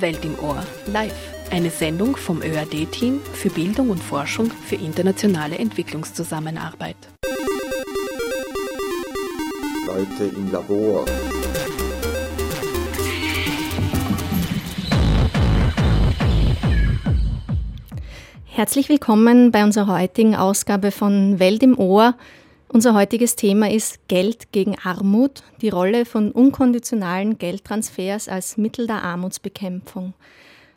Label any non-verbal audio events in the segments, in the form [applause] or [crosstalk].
Welt im Ohr, live. Eine Sendung vom ÖAD-Team für Bildung und Forschung für internationale Entwicklungszusammenarbeit. Leute im Labor. Herzlich willkommen bei unserer heutigen Ausgabe von Welt im Ohr. Unser heutiges Thema ist Geld gegen Armut, die Rolle von unkonditionalen Geldtransfers als Mittel der Armutsbekämpfung.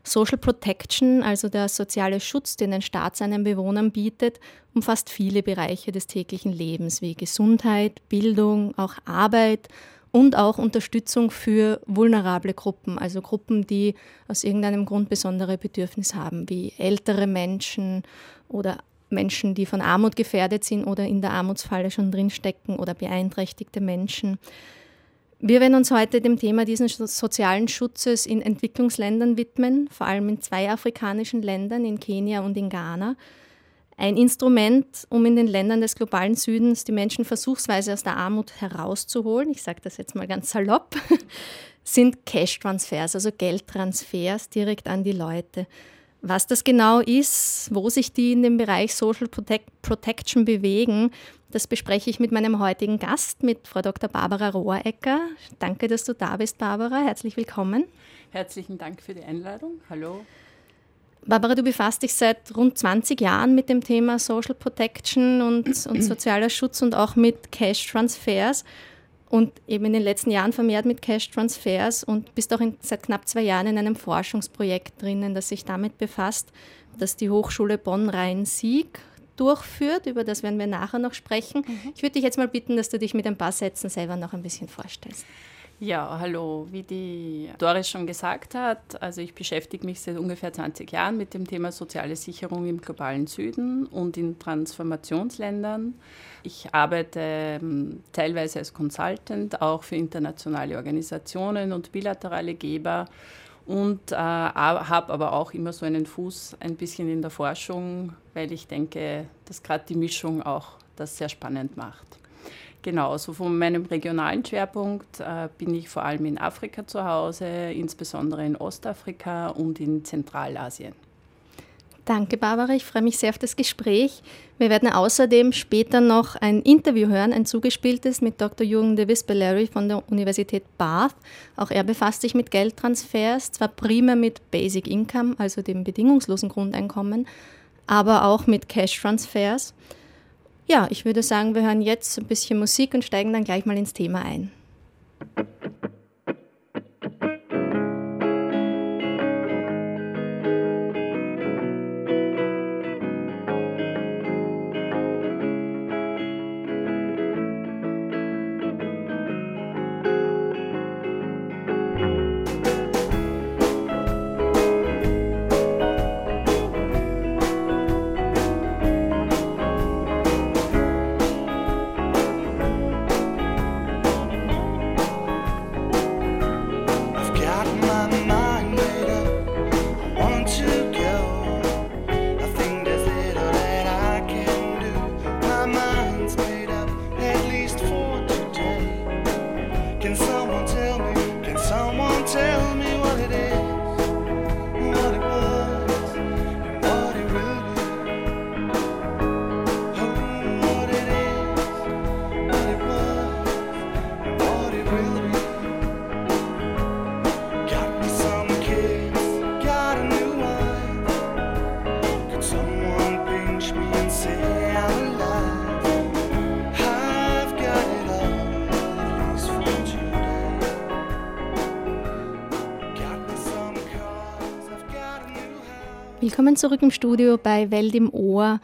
Social Protection, also der soziale Schutz, den ein Staat seinen Bewohnern bietet, umfasst viele Bereiche des täglichen Lebens wie Gesundheit, Bildung, auch Arbeit und auch Unterstützung für vulnerable Gruppen, also Gruppen, die aus irgendeinem Grund besondere Bedürfnisse haben, wie ältere Menschen oder Menschen, die von Armut gefährdet sind oder in der Armutsfalle schon drinstecken oder beeinträchtigte Menschen. Wir werden uns heute dem Thema dieses sozialen Schutzes in Entwicklungsländern widmen, vor allem in zwei afrikanischen Ländern, in Kenia und in Ghana. Ein Instrument, um in den Ländern des globalen Südens die Menschen versuchsweise aus der Armut herauszuholen, ich sage das jetzt mal ganz salopp, [laughs] sind Cash-Transfers, also Geldtransfers direkt an die Leute. Was das genau ist, wo sich die in dem Bereich Social Protect Protection bewegen, das bespreche ich mit meinem heutigen Gast, mit Frau Dr. Barbara Rohrecker. Danke, dass du da bist, Barbara. Herzlich willkommen. Herzlichen Dank für die Einladung. Hallo. Barbara, du befasst dich seit rund 20 Jahren mit dem Thema Social Protection und, und [clears throat] sozialer Schutz und auch mit Cash Transfers und eben in den letzten Jahren vermehrt mit Cash-Transfers und bist auch in, seit knapp zwei Jahren in einem Forschungsprojekt drinnen, das sich damit befasst, dass die Hochschule Bonn-Rhein-Sieg durchführt. Über das werden wir nachher noch sprechen. Mhm. Ich würde dich jetzt mal bitten, dass du dich mit ein paar Sätzen selber noch ein bisschen vorstellst. Ja, hallo. Wie die Doris schon gesagt hat, also ich beschäftige mich seit ungefähr 20 Jahren mit dem Thema soziale Sicherung im globalen Süden und in Transformationsländern. Ich arbeite ähm, teilweise als Consultant auch für internationale Organisationen und bilaterale Geber und äh, habe aber auch immer so einen Fuß ein bisschen in der Forschung, weil ich denke, dass gerade die Mischung auch das sehr spannend macht. Genau, so von meinem regionalen Schwerpunkt äh, bin ich vor allem in Afrika zu Hause, insbesondere in Ostafrika und in Zentralasien. Danke, Barbara. Ich freue mich sehr auf das Gespräch. Wir werden außerdem später noch ein Interview hören, ein zugespieltes mit Dr. Jürgen de Vispeleri von der Universität Bath. Auch er befasst sich mit Geldtransfers, zwar primär mit Basic Income, also dem bedingungslosen Grundeinkommen, aber auch mit Cash-Transfers. Ja, ich würde sagen, wir hören jetzt ein bisschen Musik und steigen dann gleich mal ins Thema ein. Zurück im Studio bei Welt im Ohr.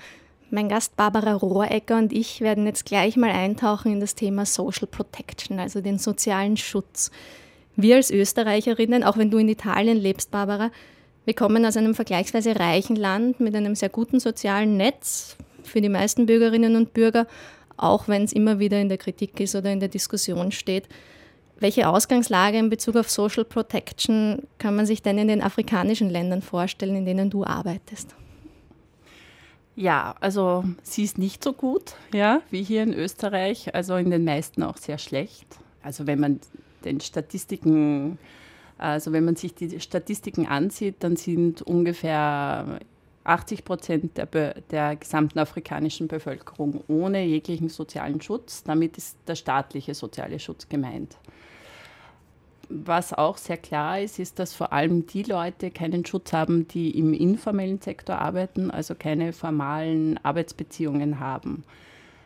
Mein Gast Barbara Rohrecker und ich werden jetzt gleich mal eintauchen in das Thema Social Protection, also den sozialen Schutz. Wir als Österreicherinnen, auch wenn du in Italien lebst, Barbara, wir kommen aus einem vergleichsweise reichen Land mit einem sehr guten sozialen Netz für die meisten Bürgerinnen und Bürger, auch wenn es immer wieder in der Kritik ist oder in der Diskussion steht. Welche Ausgangslage in Bezug auf Social Protection kann man sich denn in den afrikanischen Ländern vorstellen, in denen du arbeitest? Ja, also sie ist nicht so gut, ja, wie hier in Österreich, also in den meisten auch sehr schlecht. Also wenn man den Statistiken Also wenn man sich die Statistiken ansieht, dann sind ungefähr 80 Prozent der, der, gesamten afrikanischen Bevölkerung ohne jeglichen sozialen Schutz. Damit ist der staatliche soziale Schutz gemeint. Was auch sehr klar ist, ist, dass vor allem die Leute keinen Schutz haben, die im informellen Sektor arbeiten, also keine formalen Arbeitsbeziehungen haben.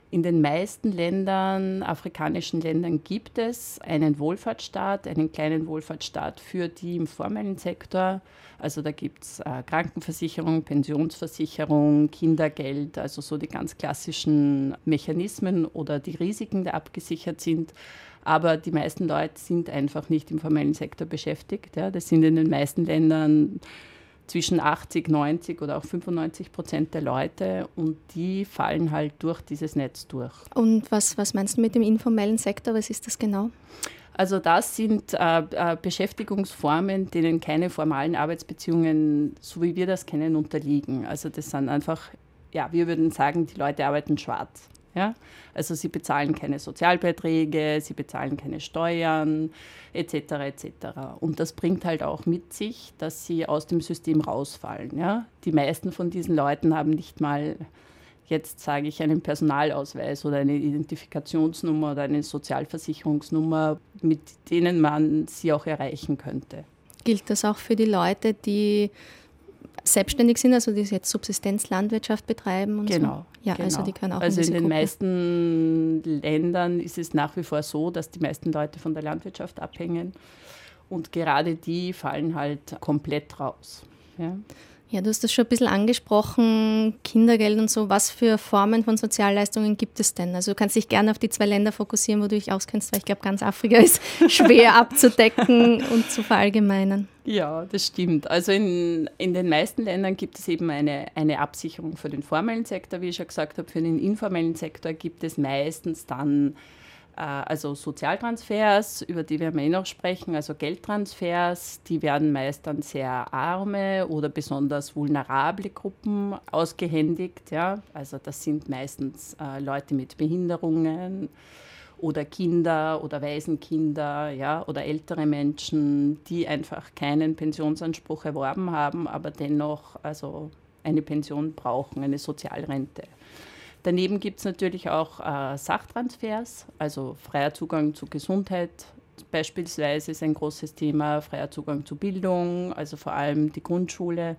In den meisten Ländern, afrikanischen Ländern, gibt es einen Wohlfahrtsstaat, einen kleinen Wohlfahrtsstaat für die im formellen Sektor. Also da gibt es äh, Krankenversicherung, Pensionsversicherung, Kindergeld, also so die ganz klassischen Mechanismen oder die Risiken, die abgesichert sind. Aber die meisten Leute sind einfach nicht im formellen Sektor beschäftigt. Ja. Das sind in den meisten Ländern zwischen 80, 90 oder auch 95 Prozent der Leute und die fallen halt durch dieses Netz durch. Und was, was meinst du mit dem informellen Sektor? Was ist das genau? Also das sind äh, äh, Beschäftigungsformen, denen keine formalen Arbeitsbeziehungen, so wie wir das kennen, unterliegen. Also das sind einfach, ja, wir würden sagen, die Leute arbeiten schwarz. Ja? Also sie bezahlen keine Sozialbeiträge, sie bezahlen keine Steuern etc. etc. Und das bringt halt auch mit sich, dass sie aus dem System rausfallen. Ja? Die meisten von diesen Leuten haben nicht mal, jetzt sage ich, einen Personalausweis oder eine Identifikationsnummer oder eine Sozialversicherungsnummer, mit denen man sie auch erreichen könnte. Gilt das auch für die Leute, die selbstständig sind, also die jetzt Subsistenzlandwirtschaft betreiben und genau, so? Ja, genau. also die können auch Also in, in den meisten Ländern ist es nach wie vor so, dass die meisten Leute von der Landwirtschaft abhängen und gerade die fallen halt komplett raus. Ja. Ja, du hast das schon ein bisschen angesprochen, Kindergeld und so. Was für Formen von Sozialleistungen gibt es denn? Also du kannst dich gerne auf die zwei Länder fokussieren, wo du dich auskennst, weil ich glaube, ganz Afrika ist [laughs] schwer abzudecken und zu verallgemeinern. Ja, das stimmt. Also in, in den meisten Ländern gibt es eben eine, eine Absicherung für den formellen Sektor, wie ich schon gesagt habe. Für den informellen Sektor gibt es meistens dann also Sozialtransfers, über die werden wir eh noch sprechen, also Geldtransfers, die werden meist an sehr arme oder besonders vulnerable Gruppen ausgehändigt. Ja? Also das sind meistens äh, Leute mit Behinderungen oder Kinder oder Waisenkinder ja? oder ältere Menschen, die einfach keinen Pensionsanspruch erworben haben, aber dennoch also eine Pension brauchen, eine Sozialrente. Daneben gibt es natürlich auch äh, Sachtransfers, also freier Zugang zu Gesundheit beispielsweise ist ein großes Thema, freier Zugang zu Bildung, also vor allem die Grundschule.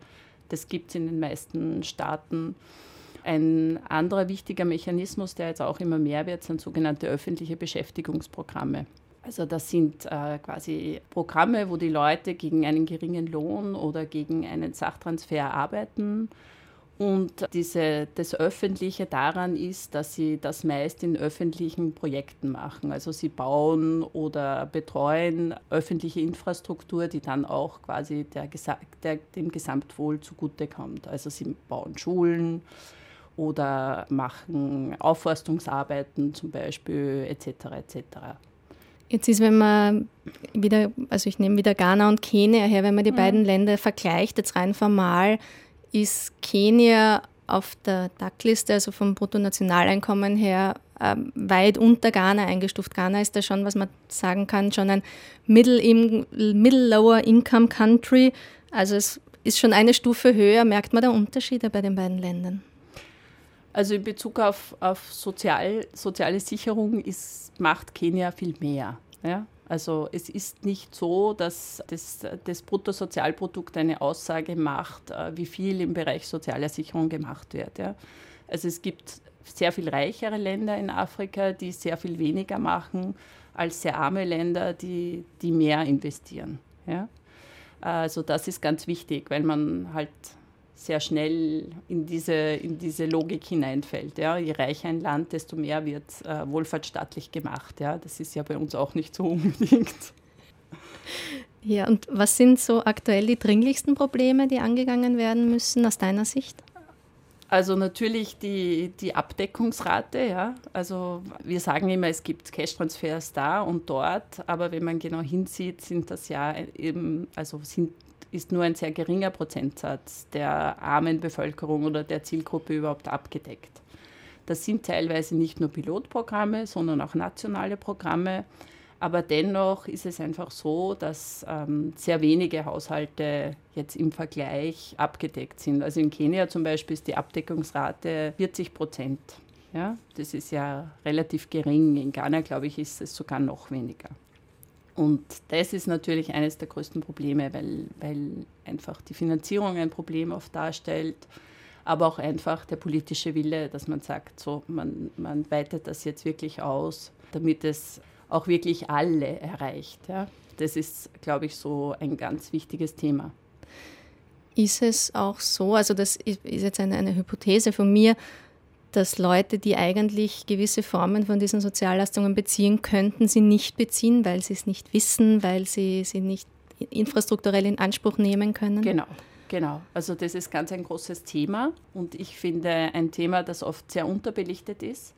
Das gibt es in den meisten Staaten. Ein anderer wichtiger Mechanismus, der jetzt auch immer mehr wird, sind sogenannte öffentliche Beschäftigungsprogramme. Also das sind äh, quasi Programme, wo die Leute gegen einen geringen Lohn oder gegen einen Sachtransfer arbeiten und diese, das Öffentliche daran ist, dass sie das meist in öffentlichen Projekten machen. Also sie bauen oder betreuen öffentliche Infrastruktur, die dann auch quasi der, der, dem Gesamtwohl zugutekommt. Also sie bauen Schulen oder machen Aufforstungsarbeiten zum Beispiel etc. etc. Jetzt ist, wenn man wieder, also ich nehme wieder Ghana und Kenia her, wenn man die mhm. beiden Länder vergleicht, jetzt rein formal, ist Kenia auf der DAC-Liste, also vom Bruttonationaleinkommen her, äh, weit unter Ghana eingestuft. Ghana ist da schon, was man sagen kann, schon ein Middle, Middle Lower Income Country. Also es ist schon eine Stufe höher. Merkt man da Unterschiede bei den beiden Ländern? Also in Bezug auf, auf Sozial, soziale Sicherung ist, macht Kenia viel mehr. Ja? Also es ist nicht so, dass das, das Bruttosozialprodukt eine Aussage macht, äh, wie viel im Bereich sozialer Sicherung gemacht wird. Ja. Also es gibt sehr viel reichere Länder in Afrika, die sehr viel weniger machen als sehr arme Länder, die, die mehr investieren. Ja. Also das ist ganz wichtig, weil man halt sehr schnell in diese, in diese Logik hineinfällt. Ja. Je reicher ein Land, desto mehr wird äh, wohlfahrtsstaatlich gemacht. Ja. Das ist ja bei uns auch nicht so [laughs] unbedingt. Ja, und was sind so aktuell die dringlichsten Probleme, die angegangen werden müssen aus deiner Sicht? Also natürlich die, die Abdeckungsrate, ja. Also wir sagen immer, es gibt Cash-Transfers da und dort, aber wenn man genau hinsieht, sind das ja eben, also sind ist nur ein sehr geringer Prozentsatz der armen Bevölkerung oder der Zielgruppe überhaupt abgedeckt. Das sind teilweise nicht nur Pilotprogramme, sondern auch nationale Programme. Aber dennoch ist es einfach so, dass ähm, sehr wenige Haushalte jetzt im Vergleich abgedeckt sind. Also in Kenia zum Beispiel ist die Abdeckungsrate 40 Prozent. Ja, das ist ja relativ gering. In Ghana, glaube ich, ist es sogar noch weniger. Und das ist natürlich eines der größten Probleme, weil, weil einfach die Finanzierung ein Problem oft darstellt, aber auch einfach der politische Wille, dass man sagt, so, man, man weitet das jetzt wirklich aus, damit es auch wirklich alle erreicht. Ja. Das ist, glaube ich, so ein ganz wichtiges Thema. Ist es auch so, also das ist jetzt eine, eine Hypothese von mir, dass Leute, die eigentlich gewisse Formen von diesen Soziallastungen beziehen könnten, sie nicht beziehen, weil sie es nicht wissen, weil sie sie nicht infrastrukturell in Anspruch nehmen können? Genau. Genau, also das ist ganz ein großes Thema und ich finde ein Thema, das oft sehr unterbelichtet ist.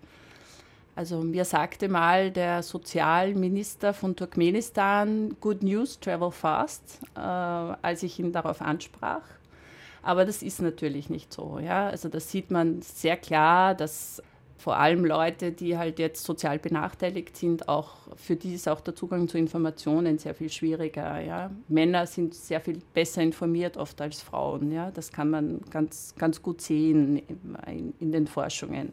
Also mir sagte mal der Sozialminister von Turkmenistan, Good News, travel fast, äh, als ich ihn darauf ansprach. Aber das ist natürlich nicht so. Ja? Also das sieht man sehr klar, dass vor allem Leute, die halt jetzt sozial benachteiligt sind, auch für die ist auch der Zugang zu Informationen sehr viel schwieriger. Ja? Männer sind sehr viel besser informiert oft als Frauen. Ja? Das kann man ganz, ganz gut sehen in, in den Forschungen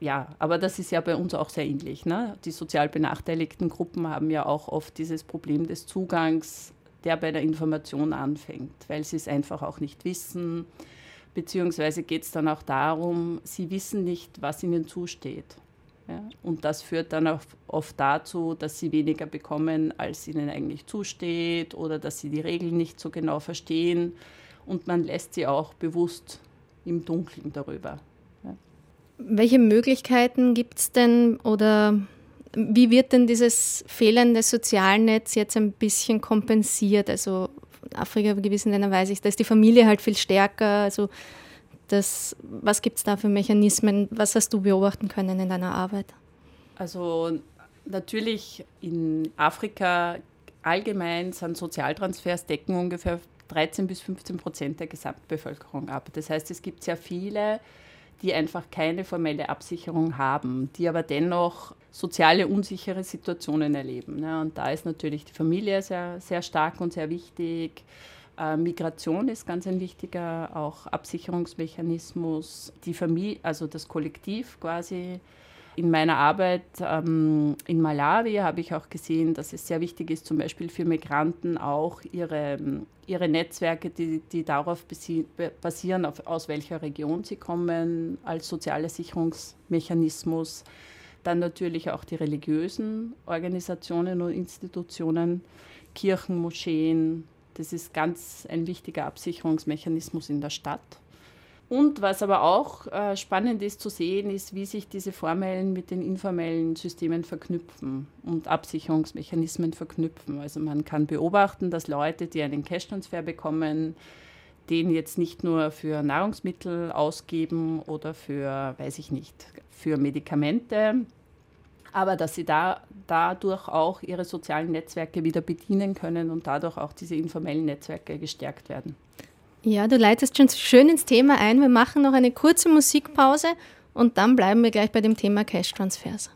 ja, aber das ist ja bei uns auch sehr ähnlich. Ne? Die sozial benachteiligten Gruppen haben ja auch oft dieses Problem des Zugangs, der bei der Information anfängt, weil sie es einfach auch nicht wissen. Beziehungsweise geht es dann auch darum, sie wissen nicht, was ihnen zusteht. Ja? Und das führt dann auch oft dazu, dass sie weniger bekommen, als ihnen eigentlich zusteht oder dass sie die Regeln nicht so genau verstehen. Und man lässt sie auch bewusst im Dunkeln darüber. Welche Möglichkeiten gibt es denn oder wie wird denn dieses fehlende Sozialnetz jetzt ein bisschen kompensiert? Also Afrika gewissen Ländern weiß ich, da ist die Familie halt viel stärker. Also das, was gibt es da für Mechanismen? Was hast du beobachten können in deiner Arbeit? Also natürlich in Afrika allgemein sind Sozialtransfers decken ungefähr 13 bis 15 Prozent der Gesamtbevölkerung ab. Das heißt, es gibt sehr viele die einfach keine formelle Absicherung haben, die aber dennoch soziale unsichere Situationen erleben. Ne? Und da ist natürlich die Familie sehr, sehr stark und sehr wichtig. Äh, Migration ist ganz ein wichtiger, auch Absicherungsmechanismus. Die Familie, also das Kollektiv quasi in meiner Arbeit ähm, in Malawi habe ich auch gesehen, dass es sehr wichtig ist, zum Beispiel für Migranten auch ihre, ihre Netzwerke, die, die darauf basieren, auf, aus welcher Region sie kommen, als sozialer Sicherungsmechanismus. Dann natürlich auch die religiösen Organisationen und Institutionen, Kirchen, Moscheen. Das ist ganz ein wichtiger Absicherungsmechanismus in der Stadt. Und was aber auch äh, spannend ist zu sehen, ist, wie sich diese formellen mit den informellen Systemen verknüpfen und Absicherungsmechanismen verknüpfen. Also man kann beobachten, dass Leute, die einen Cash-Transfer bekommen, den jetzt nicht nur für Nahrungsmittel ausgeben oder für, weiß ich nicht, für Medikamente, aber dass sie da, dadurch auch ihre sozialen Netzwerke wieder bedienen können und dadurch auch diese informellen Netzwerke gestärkt werden. Ja, du leitest schon schön ins Thema ein. Wir machen noch eine kurze Musikpause und dann bleiben wir gleich bei dem Thema Cash-Transfers.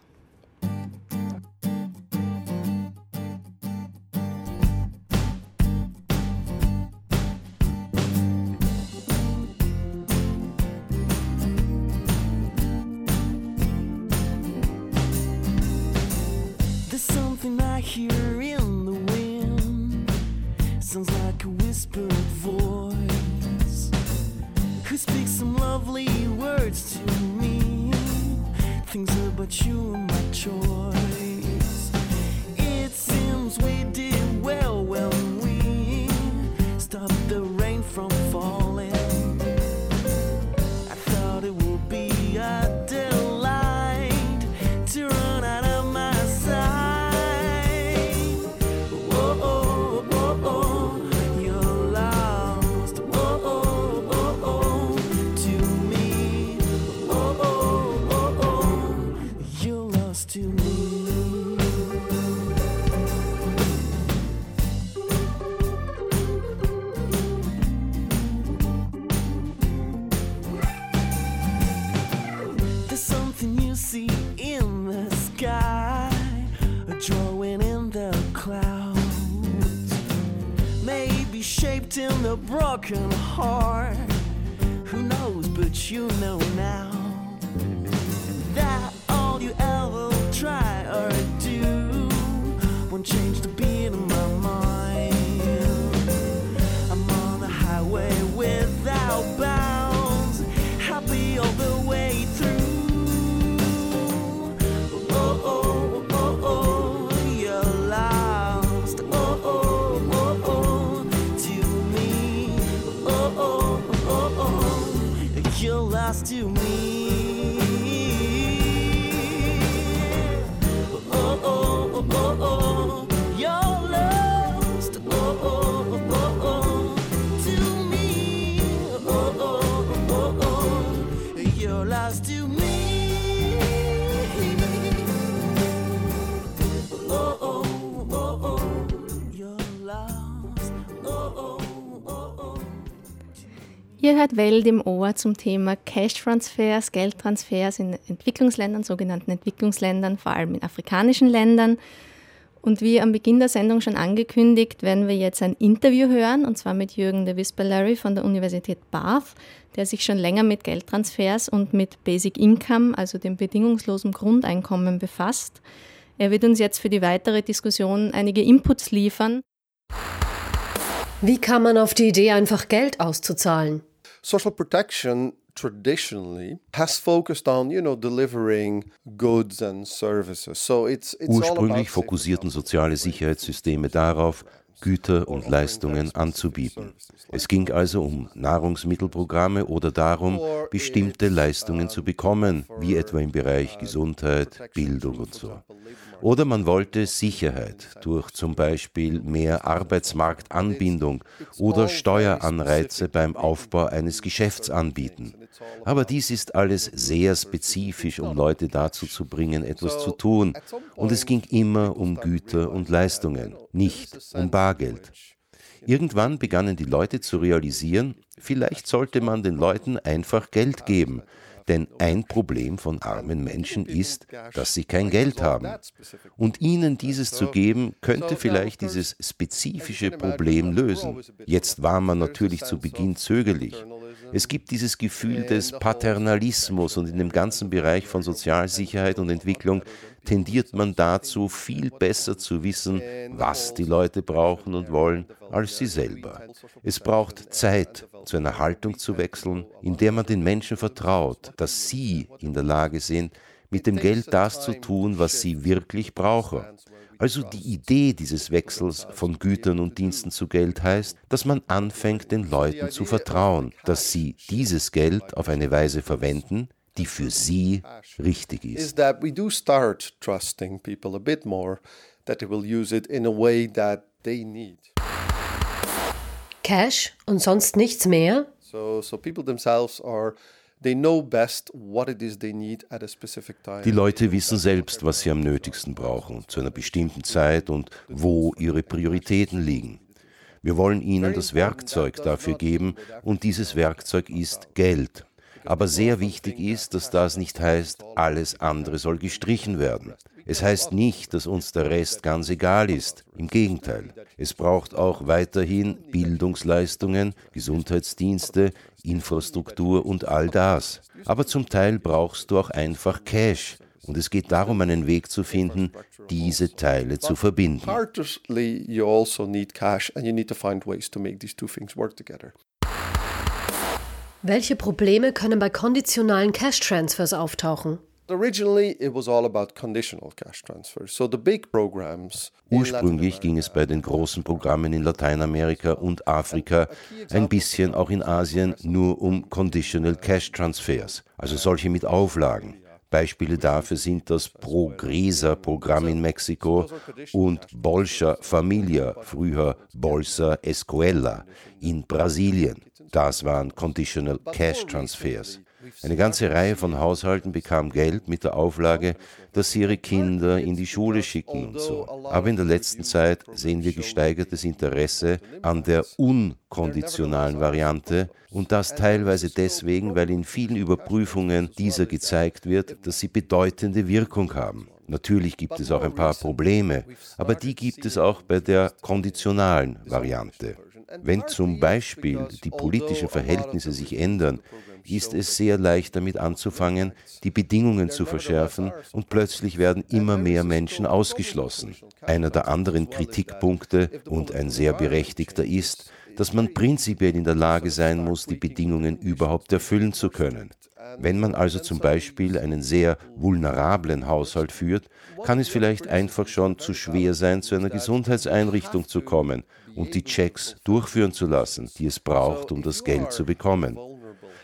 In the broken heart. Who knows, but you know now that all you ever try or do won't change the beat of my Ihr hört Welt im Ohr zum Thema Cash-Transfers, Geldtransfers in Entwicklungsländern, sogenannten Entwicklungsländern, vor allem in afrikanischen Ländern. Und wie am Beginn der Sendung schon angekündigt, werden wir jetzt ein Interview hören, und zwar mit Jürgen de Visperlery von der Universität Bath, der sich schon länger mit Geldtransfers und mit Basic Income, also dem bedingungslosen Grundeinkommen, befasst. Er wird uns jetzt für die weitere Diskussion einige Inputs liefern. Wie kam man auf die Idee, einfach Geld auszuzahlen? Social protection traditionally has focused on you know delivering goods and services so it's it's all Ursprünglich fokussierten soziale Sicherheitssysteme darauf, Güter und Leistungen anzubieten. Es ging also um Nahrungsmittelprogramme oder darum, bestimmte Leistungen zu bekommen, wie etwa im Bereich Gesundheit, Bildung und so. Oder man wollte Sicherheit durch zum Beispiel mehr Arbeitsmarktanbindung oder Steueranreize beim Aufbau eines Geschäfts anbieten. Aber dies ist alles sehr spezifisch, um Leute dazu zu bringen, etwas zu tun. Und es ging immer um Güter und Leistungen, nicht um Bargeld. Irgendwann begannen die Leute zu realisieren, vielleicht sollte man den Leuten einfach Geld geben. Denn ein Problem von armen Menschen ist, dass sie kein Geld haben. Und ihnen dieses zu geben, könnte vielleicht dieses spezifische Problem lösen. Jetzt war man natürlich zu Beginn zögerlich. Es gibt dieses Gefühl des Paternalismus und in dem ganzen Bereich von Sozialsicherheit und Entwicklung tendiert man dazu, viel besser zu wissen, was die Leute brauchen und wollen, als sie selber. Es braucht Zeit, zu einer Haltung zu wechseln, in der man den Menschen vertraut, dass sie in der Lage sind, mit dem Geld das zu tun, was sie wirklich brauchen. Also die Idee dieses Wechsels von Gütern und Diensten zu Geld heißt, dass man anfängt, den Leuten zu vertrauen, dass sie dieses Geld auf eine Weise verwenden, die für sie richtig is ist. that we do start trusting people a bit more that they will use it in a way that they need Cash und sonst nichts mehr? so so people themselves are Die Leute wissen selbst, was sie am nötigsten brauchen, zu einer bestimmten Zeit und wo ihre Prioritäten liegen. Wir wollen ihnen das Werkzeug dafür geben und dieses Werkzeug ist Geld. Aber sehr wichtig ist, dass das nicht heißt, alles andere soll gestrichen werden. Es heißt nicht, dass uns der Rest ganz egal ist. Im Gegenteil. Es braucht auch weiterhin Bildungsleistungen, Gesundheitsdienste, Infrastruktur und all das. Aber zum Teil brauchst du auch einfach Cash. Und es geht darum, einen Weg zu finden, diese Teile zu verbinden. also need cash and you need to find ways to make these two things work together Welche Probleme können bei konditionalen Cash-Transfers auftauchen? Originally it was all about conditional cash transfers so the big programs Ursprünglich ging es bei den großen Programmen in Lateinamerika und Afrika, ein bisschen auch in Asien, nur um Conditional Cash Transfers, also solche mit Auflagen. Beispiele dafür sind das Progresa-Programm in Mexiko und Bolsa Familia, früher Bolsa Escuela in Brasilien. Das waren Conditional Cash Transfers. Eine ganze Reihe von Haushalten bekam Geld mit der Auflage, dass sie ihre Kinder in die Schule schicken und so. Aber in der letzten Zeit sehen wir gesteigertes Interesse an der unkonditionalen Variante und das teilweise deswegen, weil in vielen Überprüfungen dieser gezeigt wird, dass sie bedeutende Wirkung haben. Natürlich gibt es auch ein paar Probleme, aber die gibt es auch bei der konditionalen Variante. Wenn zum Beispiel die politischen Verhältnisse sich ändern, ist es sehr leicht damit anzufangen, die Bedingungen zu verschärfen und plötzlich werden immer mehr Menschen ausgeschlossen. Einer der anderen Kritikpunkte und ein sehr berechtigter ist, dass man prinzipiell in der Lage sein muss, die Bedingungen überhaupt erfüllen zu können. Wenn man also zum Beispiel einen sehr vulnerablen Haushalt führt, kann es vielleicht einfach schon zu schwer sein, zu einer Gesundheitseinrichtung zu kommen und die Checks durchführen zu lassen, die es braucht, um das Geld zu bekommen.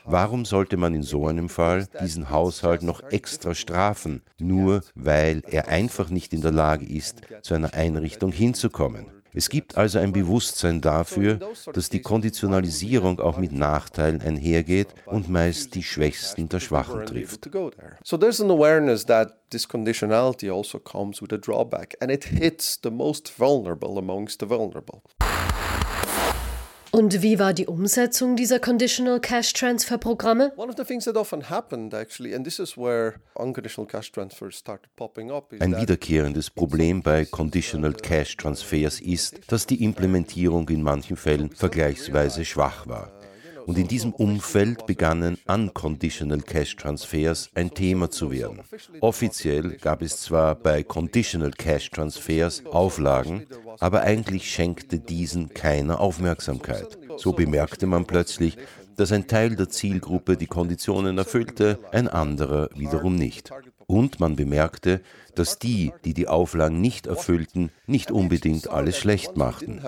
Warum sollte man in so einem Fall diesen Haushalt noch extra strafen, nur weil er einfach nicht in der Lage ist, zu einer Einrichtung hinzukommen? Es gibt also ein Bewusstsein dafür, dass die Konditionalisierung auch mit Nachteilen einhergeht und meist die Schwächsten der Schwachen trifft. So there's an awareness that this conditionality also comes with a drawback and it hits the most vulnerable amongst the vulnerable. Und wie war die Umsetzung dieser Conditional Cash Transfer Programme? One of the things that often happened actually, and this is where unconditional cash transfers started popping up, is Ein wiederkehrendes Problem bei Conditional Cash Transfers ist, dass die Implementierung in manchen Fällen vergleichsweise schwach war. Und in diesem Umfeld begannen Unconditional Cash Transfers ein Thema zu werden. Offiziell gab es zwar bei Conditional Cash Transfers Auflagen, aber eigentlich schenkte diesen keine Aufmerksamkeit. So bemerkte man plötzlich, dass ein Teil der Zielgruppe die Konditionen erfüllte, ein anderer wiederum nicht. Und man bemerkte, dass die, die die Auflagen nicht erfüllten, nicht unbedingt alles schlecht machten.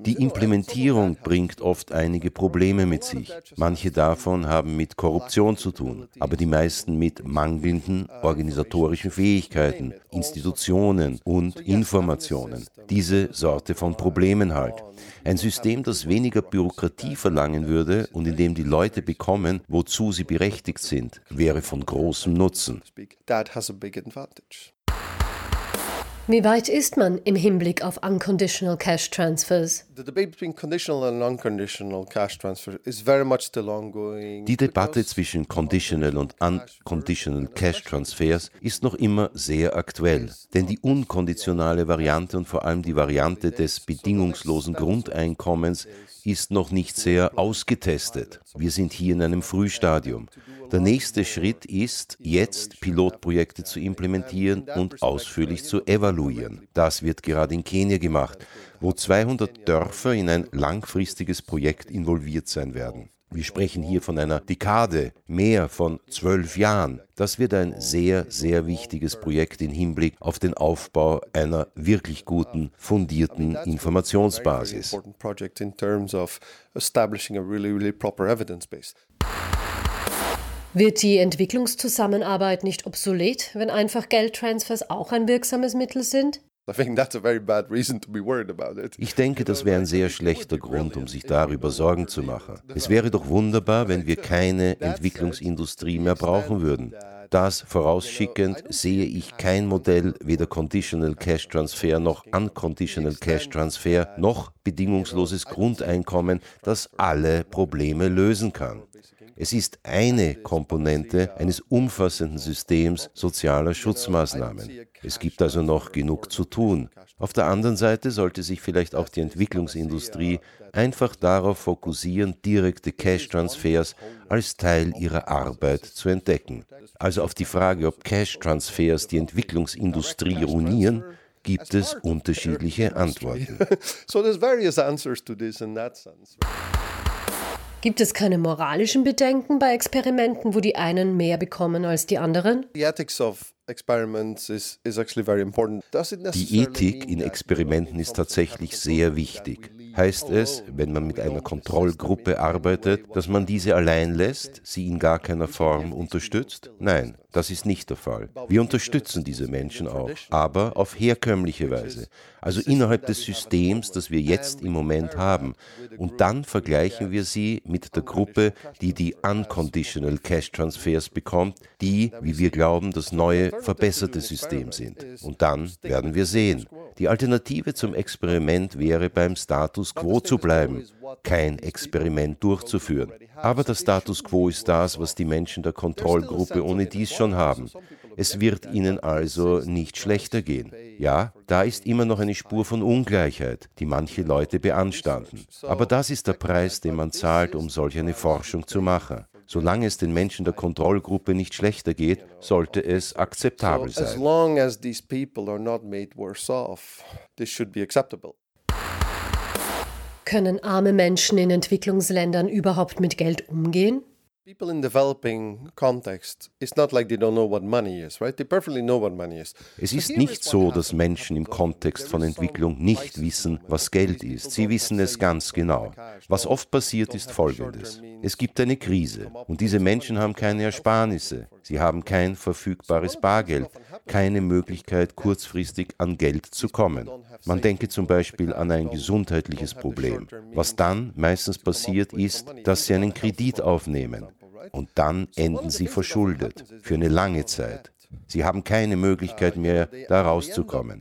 Die Implementierung bringt oft einige Probleme mit sich. Manche davon haben mit Korruption zu tun, aber die meisten mit mangelnden organisatorischen Fähigkeiten, Institutionen und Informationen. Diese Sorte von Problemen halt. Ein System, das weniger Bürokratie verlangen würde und in dem die Leute bekommen, wozu sie berechtigt sind, wäre von großem Nutzen. That has a big advantage. Wie weit ist man im Hinblick auf Unconditional Cash Transfers? The debate between conditional and unconditional cash transfer is very much still ongoing. Die Debatte zwischen Conditional und Unconditional Cash Transfers ist noch immer sehr aktuell, denn die unkonditionale Variante und vor allem die Variante des bedingungslosen Grundeinkommens ist noch nicht sehr ausgetestet. Wir sind hier in einem Frühstadium. Der nächste Schritt ist, jetzt Pilotprojekte zu implementieren und ausführlich zu evaluieren. Das wird gerade in Kenia gemacht, wo 200 Dörfer in ein langfristiges Projekt involviert sein werden. Wir sprechen hier von einer Dekade, mehr von zwölf Jahren. Das wird ein sehr, sehr wichtiges Projekt im Hinblick auf den Aufbau einer wirklich guten, fundierten Informationsbasis. Wird die Entwicklungszusammenarbeit nicht obsolet, wenn einfach Geldtransfers auch ein wirksames Mittel sind? I think that's a very bad reason to be worried about it. Ich denke, das wäre ein sehr schlechter Grund, um sich darüber Sorgen zu machen. Es wäre doch wunderbar, wenn wir keine Entwicklungsindustrie mehr brauchen würden. Das vorausschickend sehe ich kein Modell, weder Conditional Cash Transfer noch Unconditional Cash Transfer noch bedingungsloses Grundeinkommen, das alle Probleme lösen kann. Es ist eine Komponente eines umfassenden Systems sozialer Schutzmaßnahmen. Es gibt also noch genug zu tun. Auf der anderen Seite sollte sich vielleicht auch die Entwicklungsindustrie einfach darauf fokussieren, direkte Cash-Transfers als Teil ihrer Arbeit zu entdecken. Also auf die Frage, ob Cash-Transfers die Entwicklungsindustrie ruinieren, gibt es unterschiedliche Antworten. [laughs] Gibt es keine moralischen Bedenken bei Experimenten, wo die einen mehr bekommen als die anderen? The ethics of experiments is, is actually very important. Does it Die Ethik in Experimenten ist tatsächlich sehr wichtig. Heißt es, wenn man mit einer Kontrollgruppe arbeitet, dass man diese allein lässt, sie in gar keiner Form unterstützt? Nein, das ist nicht der Fall. Wir unterstützen diese Menschen auch, aber auf herkömmliche Weise, also innerhalb des Systems, das wir jetzt im Moment haben. Und dann vergleichen wir sie mit der Gruppe, die die Unconditional Cash Transfers bekommt, die, wie wir glauben, das neue, verbesserte System sind. Und dann werden wir sehen. Die Alternative zum Experiment wäre beim Status quo zu bleiben, kein Experiment durchzuführen. Aber der Status quo ist das, was die Menschen der Kontrollgruppe ohne dies schon haben. Es wird ihnen also nicht schlechter gehen. Ja, da ist immer noch eine Spur von Ungleichheit, die manche Leute beanstanden. Aber das ist der Preis, den man zahlt, um solch eine Forschung zu machen. Solange es den Menschen der Kontrollgruppe nicht schlechter geht, sollte es akzeptabel sein. Können arme Menschen in Entwicklungsländern überhaupt mit Geld umgehen? People in developing context, it's not like they don't know what money is, right? They perfectly know what money is. Es ist nicht so, dass Menschen im Kontext von Entwicklung nicht wissen, was Geld ist. Sie wissen es ganz genau. Was oft passiert, ist Folgendes. Es gibt eine Krise und diese Menschen haben keine Ersparnisse. Sie haben kein verfügbares Bargeld, keine Möglichkeit, kurzfristig an Geld zu kommen. Man denke zum Beispiel an ein gesundheitliches Problem. Was dann meistens passiert, ist, dass sie einen Kredit aufnehmen. Und dann enden sie verschuldet für eine lange Zeit. Sie haben keine Möglichkeit mehr, da rauszukommen.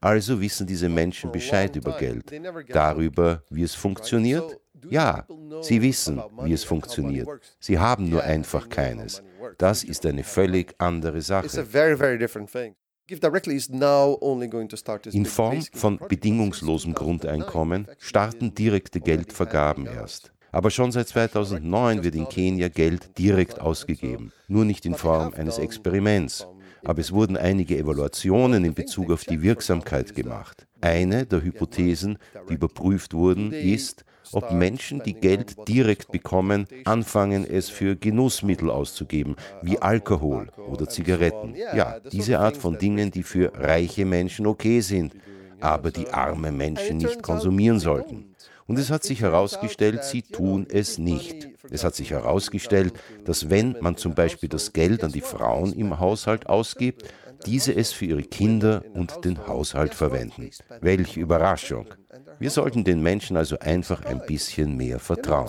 Also wissen diese Menschen Bescheid über Geld, darüber, wie es funktioniert. Ja, sie wissen, wie es funktioniert. Sie haben nur einfach keines. Das ist eine völlig andere Sache. In Form von bedingungslosem Grundeinkommen starten direkte Geldvergaben erst. Aber schon seit 2009 wird in Kenia Geld direkt ausgegeben, nur nicht in Form eines Experiments. Aber es wurden einige Evaluationen in Bezug auf die Wirksamkeit gemacht. Eine der Hypothesen, die überprüft wurden, ist, ob Menschen, die Geld direkt bekommen, anfangen, es für Genussmittel auszugeben, wie Alkohol oder Zigaretten. Ja, diese Art von Dingen, die für reiche Menschen okay sind, aber die arme Menschen nicht konsumieren sollten. Und es hat sich herausgestellt, sie tun es nicht. Es hat sich herausgestellt, dass wenn man zum Beispiel das Geld an die Frauen im Haushalt ausgibt, diese es für ihre Kinder und den Haushalt verwenden. Welche Überraschung. Wir sollten den Menschen also einfach ein bisschen mehr vertrauen.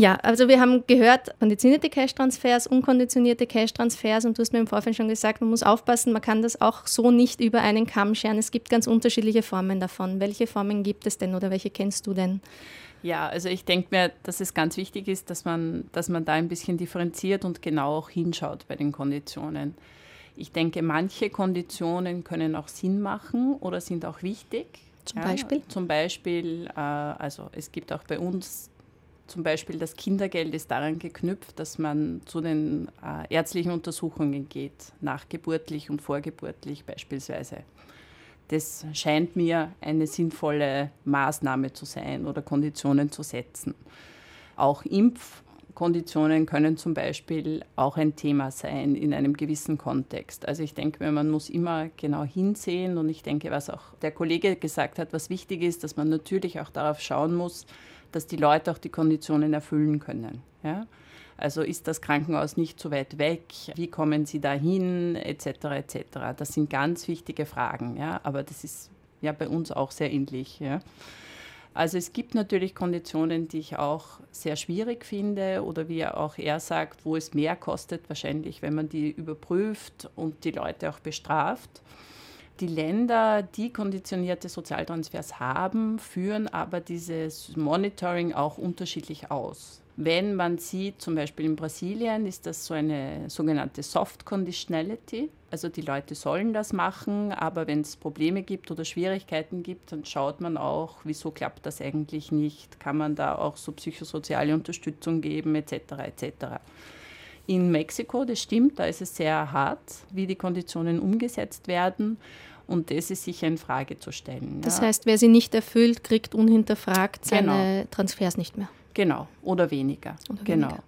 Ja, also wir haben gehört, konditionierte Cash-Transfers, unkonditionierte Cash-Transfers und du hast mir im Vorfeld schon gesagt, man muss aufpassen, man kann das auch so nicht über einen Kamm scheren. Es gibt ganz unterschiedliche Formen davon. Welche Formen gibt es denn oder welche kennst du denn? Ja, also ich denke mir, dass es ganz wichtig ist, dass man, dass man da ein bisschen differenziert und genau auch hinschaut bei den Konditionen. Ich denke, manche Konditionen können auch Sinn machen oder sind auch wichtig. Zum Beispiel? Zum Beispiel, äh, also es gibt auch bei uns zum Beispiel das Kindergeld ist daran geknüpft, dass man zu den äh, ärztlichen Untersuchungen geht, nachgeburtlich und vorgeburtlich beispielsweise. Das scheint mir eine sinnvolle Maßnahme zu sein oder Konditionen zu setzen. Auch Impfkonditionen können zum Beispiel auch ein Thema sein in einem gewissen Kontext. Also ich denke man muss immer genau hinsehen und ich denke, was auch der Kollege gesagt hat, was wichtig ist, dass man natürlich auch darauf schauen muss, dass die Leute auch die Konditionen erfüllen können. Ja? Also ist das Krankenhaus nicht so weit weg? Wie kommen sie dahin? Etc. etc. Das sind ganz wichtige Fragen. Ja? Aber das ist ja bei uns auch sehr ähnlich. Ja? Also es gibt natürlich Konditionen, die ich auch sehr schwierig finde oder wie auch er sagt, wo es mehr kostet wahrscheinlich, wenn man die überprüft und die Leute auch bestraft. Die Länder, die konditionierte Sozialtransfers haben, führen aber dieses Monitoring auch unterschiedlich aus. Wenn man sieht, zum Beispiel in Brasilien, ist das so eine sogenannte Soft Conditionality. Also die Leute sollen das machen, aber wenn es Probleme gibt oder Schwierigkeiten gibt, dann schaut man auch, wieso klappt das eigentlich nicht, kann man da auch so psychosoziale Unterstützung geben, etc. etc. In Mexiko, das stimmt, da ist es sehr hart, wie die Konditionen umgesetzt werden. Und das ist sicher in Frage zu stellen. Das ja. heißt, wer sie nicht erfüllt, kriegt unhinterfragt seine Genau. Transfers nicht mehr. Genau, oder weniger. Oder genau. weniger.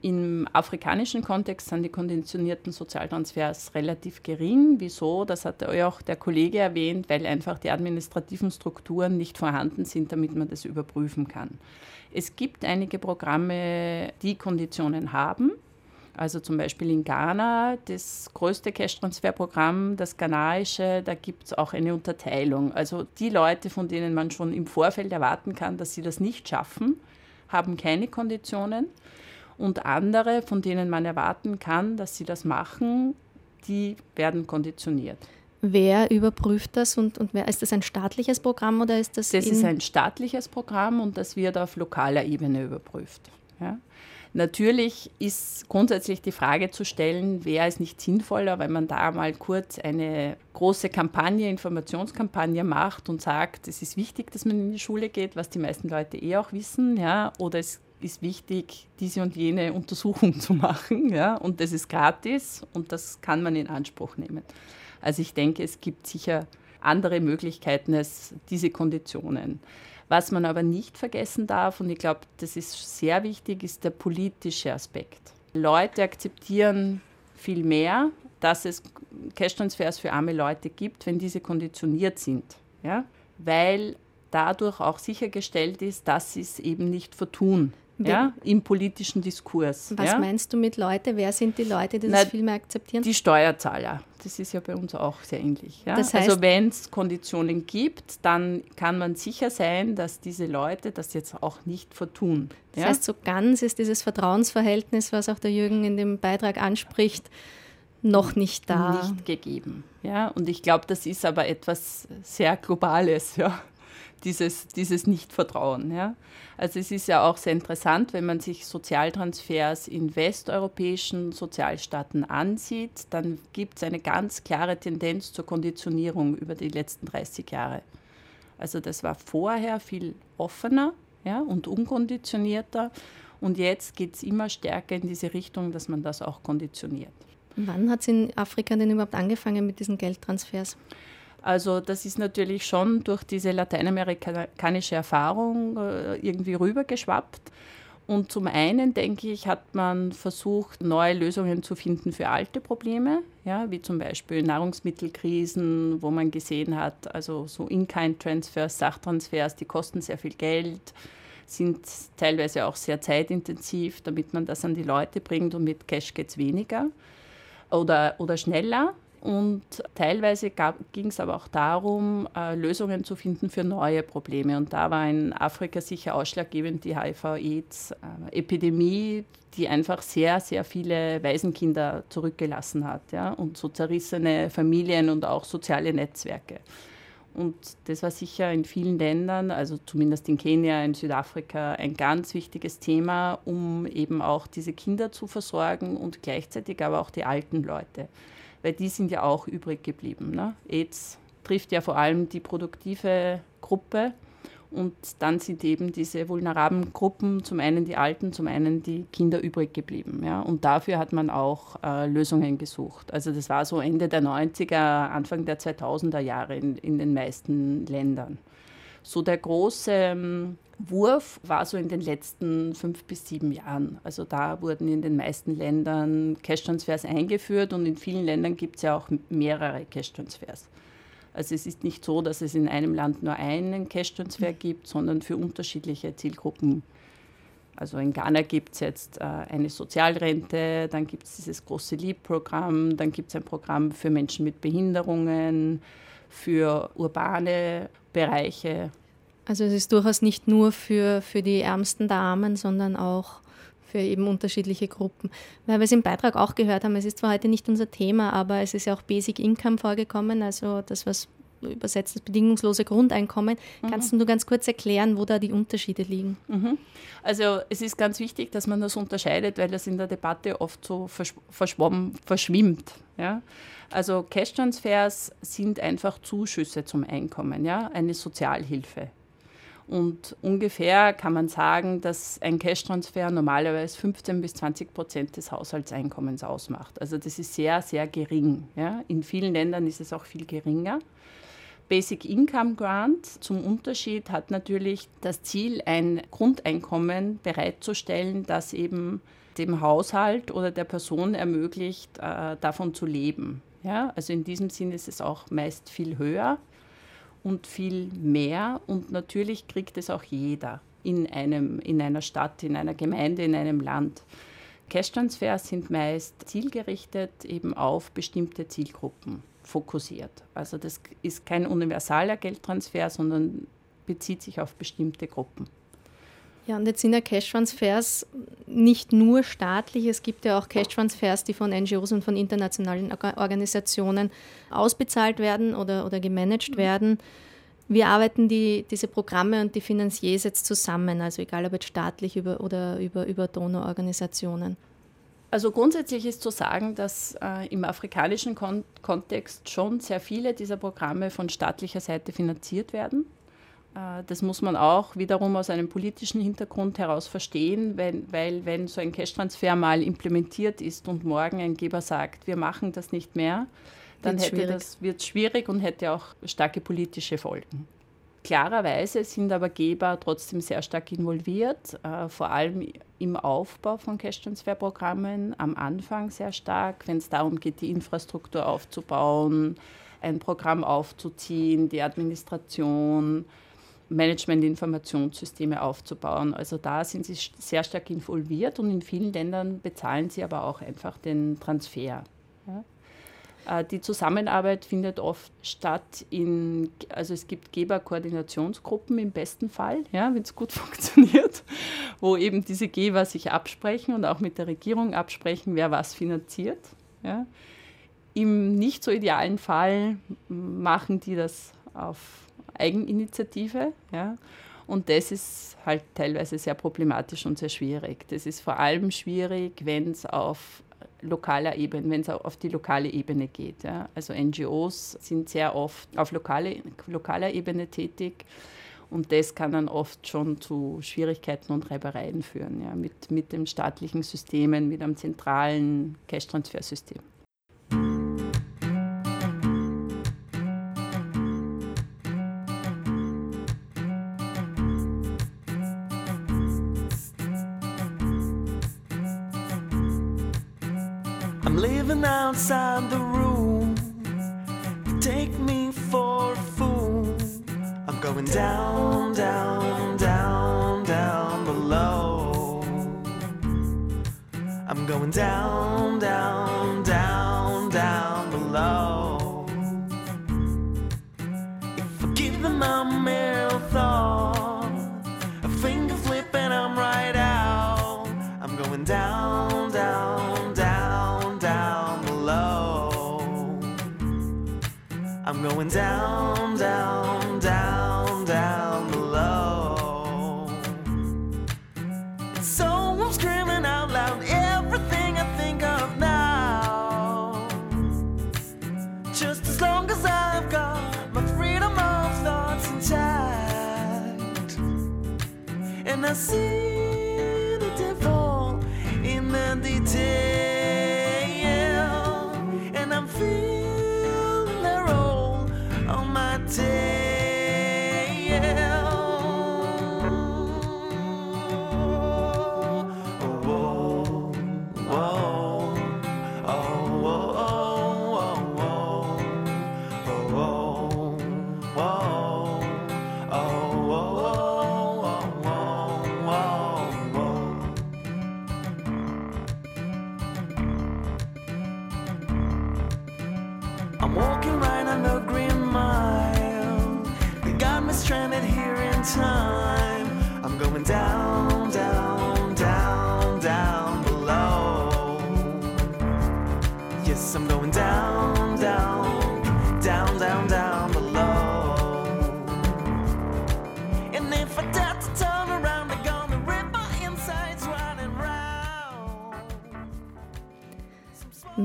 Im afrikanischen Kontext sind die konditionierten Sozialtransfers relativ gering. Wieso? Das hat ja auch der Kollege erwähnt, weil einfach die administrativen Strukturen nicht vorhanden sind, damit man das überprüfen kann. Es gibt einige Programme, die Konditionen haben. Also zum Beispiel in Ghana, das größte Cash-Transfer-Programm, das ghanaische, da gibt es auch eine Unterteilung. Also die Leute, von denen man schon im Vorfeld erwarten kann, dass sie das nicht schaffen, haben keine Konditionen. Und andere, von denen man erwarten kann, dass sie das machen, die werden konditioniert. Wer überprüft das und, und wer, ist das ein staatliches Programm oder ist das? Das ist ein staatliches Programm und das wird auf lokaler Ebene überprüft. Ja? Natürlich ist grundsätzlich die Frage zu stellen, wäre es nicht sinnvoller, wenn man da mal kurz eine große Kampagne, Informationskampagne macht und sagt, es ist wichtig, dass man in die Schule geht, was die meisten Leute eh auch wissen, ja, oder es ist wichtig, diese und jene Untersuchung zu machen, ja, und das ist gratis und das kann man in Anspruch nehmen. Also ich denke, es gibt sicher andere Möglichkeiten als diese Konditionen. Was man aber nicht vergessen darf, und ich glaube, das ist sehr wichtig, ist der politische Aspekt. Leute akzeptieren viel mehr, dass es Cash-Transfers für arme Leute gibt, wenn diese konditioniert sind. Ja? Weil dadurch auch sichergestellt ist, dass sie es eben nicht vertun ja, im politischen Diskurs. Was ja? meinst du mit Leute? Wer sind die Leute, die das Na, viel mehr akzeptieren? Die Steuerzahler. Das ist ja bei uns auch sehr ähnlich. Ja? Das also heißt- wenn es Konditionen gibt, dann kann man sicher sein, dass diese Leute das jetzt auch nicht vertun. Das ja? heißt, so ganz ist dieses Vertrauensverhältnis, was auch der Jürgen in dem Beitrag anspricht, noch nicht da. nicht gegeben. Ja? Und ich glaube, das ist aber etwas sehr Globales, ja? Dieses, dieses Nichtvertrauen. Ja? Also es ist ja auch sehr interessant, wenn man sich Sozialtransfers in westeuropäischen Sozialstaaten ansieht, dann gibt es eine ganz klare Tendenz zur Konditionierung über die letzten 30 Jahre. Also das war vorher viel offener ja, und unkonditionierter und jetzt geht es immer stärker in diese Richtung, dass man das auch konditioniert. Wann hat es in Afrika denn überhaupt angefangen mit diesen Geldtransfers? Also das ist natürlich schon durch diese lateinamerikanische Erfahrung äh, irgendwie rübergeschwappt. Und zum einen, denke ich, hat man versucht, neue Lösungen zu finden für alte Probleme, ja, wie zum Beispiel Nahrungsmittelkrisen, wo man gesehen hat, also so In-Kind-Transfers, Sachtransfers, die kosten sehr viel Geld, sind teilweise auch sehr zeitintensiv, damit man das an die Leute bringt und mit Cash geht es weniger oder, oder schneller. Und teilweise ging es aber auch darum, äh, Lösungen zu finden für neue Probleme. Und da war in Afrika sicher ausschlaggebend die HIV-AIDS-Epidemie, die einfach sehr, sehr viele Waisenkinder zurückgelassen hat. Ja? Und so zerrissene Familien und auch soziale Netzwerke. Und das war sicher in vielen Ländern, also zumindest in Kenia, in Südafrika, ein ganz wichtiges Thema, um eben auch diese Kinder zu versorgen und gleichzeitig aber auch die alten Leute weil die sind ja auch übrig geblieben. Ne? AIDS trifft ja vor allem die produktive Gruppe und dann sind eben diese vulnerablen Gruppen, zum einen die Alten, zum einen die Kinder übrig geblieben. Ja? Und dafür hat man auch äh, Lösungen gesucht. Also das war so Ende der 90er, Anfang der 2000er Jahre in, in den meisten Ländern. So der große ähm, Wurf war so in den letzten fünf bis sieben Jahren. Also da wurden in den meisten Ländern Cash-Transfers eingeführt und in vielen Ländern gibt es ja auch mehrere Cash-Transfers. Also es ist nicht so, dass es in einem Land nur einen Cash-Transfer gibt, sondern für unterschiedliche Zielgruppen. Also in Ghana gibt es jetzt äh, eine Sozialrente, dann gibt es dieses große LEAP-Programm, dann gibt es ein Programm für Menschen mit Behinderungen, für urbane Bereiche. Also es ist durchaus nicht nur für, für die Ärmsten der Armen, sondern auch für eben unterschiedliche Gruppen. Weil wir es im Beitrag auch gehört haben, es ist zwar heute nicht unser Thema, aber es ist ja auch Basic Income vorgekommen, also das, was übersetzt das bedingungslose Grundeinkommen. Mhm. Kannst du ganz kurz erklären, wo da die Unterschiede liegen? Mhm. Also es ist ganz wichtig, dass man das unterscheidet, weil das in der Debatte oft so verschwommen, verschwimmt. Ja? Also Cash-Transfers sind einfach Zuschüsse zum Einkommen, ja? eine Sozialhilfe. Und ungefähr kann man sagen, dass ein Cash-Transfer normalerweise 15 bis 20 Prozent des Haushaltseinkommens ausmacht. Also das ist sehr, sehr gering. Ja? In vielen Ländern ist es auch viel geringer. Basic Income Grant zum Unterschied hat natürlich das Ziel, ein Grundeinkommen bereitzustellen, das eben dem Haushalt oder der Person ermöglicht, äh, davon zu leben. Ja? Also in diesem Sinn ist es auch meist viel höher und viel mehr und natürlich kriegt es auch jeder in, einem, in einer Stadt, in einer Gemeinde, in einem Land. Cash-Transfers sind meist zielgerichtet eben auf bestimmte Zielgruppen fokussiert. Also das ist kein universaler Geldtransfer, sondern bezieht sich auf bestimmte Gruppen. Ja, und jetzt sind ja Cash-Transfers nicht nur staatlich, es gibt ja auch Cash-Transfers, die von NGOs und von internationalen Organisationen ausbezahlt werden oder, oder gemanagt mhm. werden. Wie arbeiten die, diese Programme und die Finanziers jetzt zusammen, also egal ob jetzt staatlich über, oder über, über Donauorganisationen? Also grundsätzlich ist zu sagen, dass äh, im afrikanischen Kon Kontext schon sehr viele dieser Programme von staatlicher Seite finanziert werden. Äh, das muss man auch wiederum aus einem politischen Hintergrund heraus verstehen, wenn, weil wenn so ein Cash-Transfer mal implementiert ist und morgen ein Geber sagt, wir machen das nicht mehr, dann wird hätte schwierig. das wird schwierig und hätte auch starke politische Folgen. Klarerweise sind aber Geber trotzdem sehr stark involviert, äh, vor allem im Aufbau von Cash-Transfer-Programmen, am Anfang sehr stark, wenn es darum geht, die Infrastruktur aufzubauen, ein Programm aufzuziehen, die Administration, Management-Informationssysteme aufzubauen. Also da sind sie sehr stark involviert und in vielen Ländern bezahlen sie aber auch einfach den Transfer. Ja? Äh, die Zusammenarbeit findet oft statt in, also es gibt Geberkoordinationsgruppen im besten Fall, ja, wenn es gut [laughs] funktioniert, wo eben diese Geber sich absprechen und auch mit der Regierung absprechen, wer was finanziert. Ja. Im nicht so idealen Fall machen die das auf Eigeninitiative. Ja. Und das ist halt teilweise sehr problematisch und sehr schwierig. Das ist vor allem schwierig, wenn es auf lokaler Ebene, wenn es auf die lokale Ebene geht. Ja. Also NGOs sind sehr oft auf lokale, lokaler Ebene tätig und das kann dann oft schon zu Schwierigkeiten und Reibereien führen ja, mit, mit den staatlichen Systemen, mit einem zentralen Cash-Transfer-System. Down, down, down, down below. I'm going down, down, down, down below. If I give them my mere thought, a finger flip and I'm right out. I'm going down, down. Down, down below. I'm going down,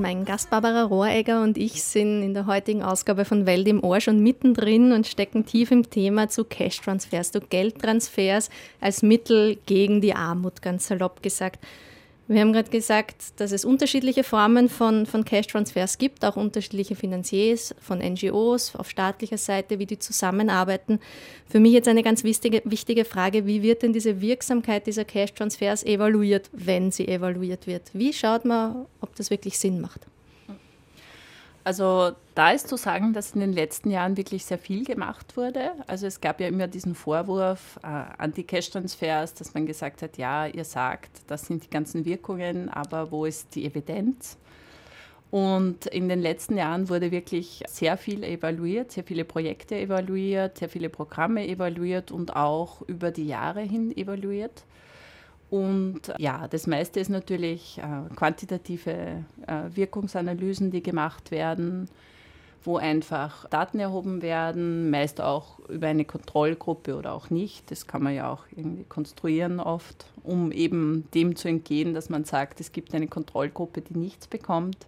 Mein Gast Barbara Rohregger und ich sind in der heutigen Ausgabe von Welt im Ohr schon mittendrin und stecken tief im Thema zu Cash-Transfers, zu Geldtransfers als Mittel gegen die Armut, ganz salopp gesagt. Wir haben gerade gesagt, dass es unterschiedliche Formen von, von Cash-Transfers gibt, auch unterschiedliche Finanziers von NGOs auf staatlicher Seite, wie die zusammenarbeiten. Für mich jetzt eine ganz wichtige, wichtige Frage, wie wird denn diese Wirksamkeit dieser Cash-Transfers evaluiert, wenn sie evaluiert wird? Wie schaut man, ob das wirklich Sinn macht? Also da ist zu sagen, dass in den letzten Jahren wirklich sehr viel gemacht wurde. Also es gab ja immer diesen Vorwurf äh, an die Cash-Transfers, dass man gesagt hat, ja, ihr sagt, das sind die ganzen Wirkungen, aber wo ist die Evidenz? Und in den letzten Jahren wurde wirklich sehr viel evaluiert, sehr viele Projekte evaluiert, sehr viele Programme evaluiert und auch über die Jahre hin evaluiert. Und ja, das meiste ist natürlich äh, quantitative äh, Wirkungsanalysen, die gemacht werden. wo einfach Daten erhoben werden, meist auch über eine Kontrollgruppe oder auch nicht. Das kann man ja auch irgendwie konstruieren oft, um eben dem zu entgehen, dass man sagt, es gibt eine Kontrollgruppe, die nichts bekommt.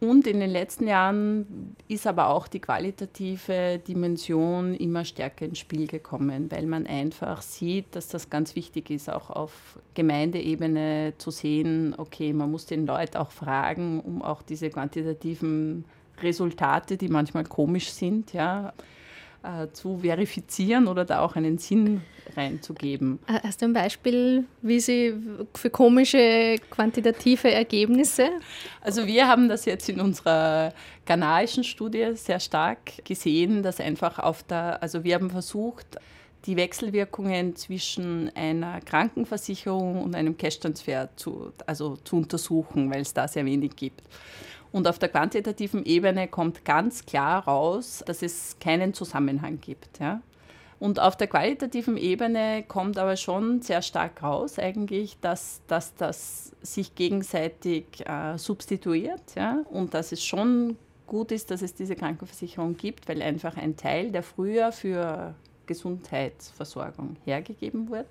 Und in den letzten Jahren ist aber auch die qualitative Dimension immer stärker ins Spiel gekommen, weil man einfach sieht, dass das ganz wichtig ist, auch auf Gemeindeebene zu sehen, okay, man muss den Leuten auch fragen, um auch diese quantitativen Resultate, die manchmal komisch sind, ja, zu verifizieren oder da auch einen Sinn reinzugeben. Äh, hast du ein Beispiel, wie Sie für komische quantitative Ergebnisse? Also wir haben das jetzt in unserer ghanaischen Studie sehr stark gesehen, dass einfach auf der, also wir haben versucht, die Wechselwirkungen zwischen einer Krankenversicherung und einem Cash-Transfer zu, also zu untersuchen, weil es da sehr wenig gibt. Und auf der quantitativen Ebene kommt ganz klar raus, dass es keinen Zusammenhang gibt. Ja? Und auf der qualitativen Ebene kommt aber schon sehr stark raus, eigentlich, dass, dass das sich gegenseitig äh, substituiert ja? und dass es schon gut ist, dass es diese Krankenversicherung gibt, weil einfach ein Teil, der früher für Gesundheitsversorgung hergegeben wird,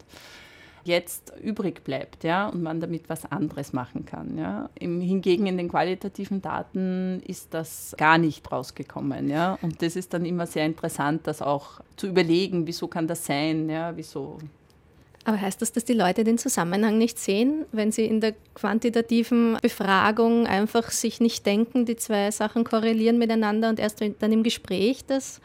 jetzt übrig bleibt ja, und man damit was anderes machen kann. Ja. Im, hingegen in den qualitativen Daten ist das gar nicht rausgekommen. Ja. Und das ist dann immer sehr interessant, das auch zu überlegen, wieso kann das sein, ja, wieso. Aber heißt das, dass die Leute den Zusammenhang nicht sehen, wenn sie in der quantitativen Befragung einfach sich nicht denken, die zwei Sachen korrelieren miteinander und erst dann im Gespräch das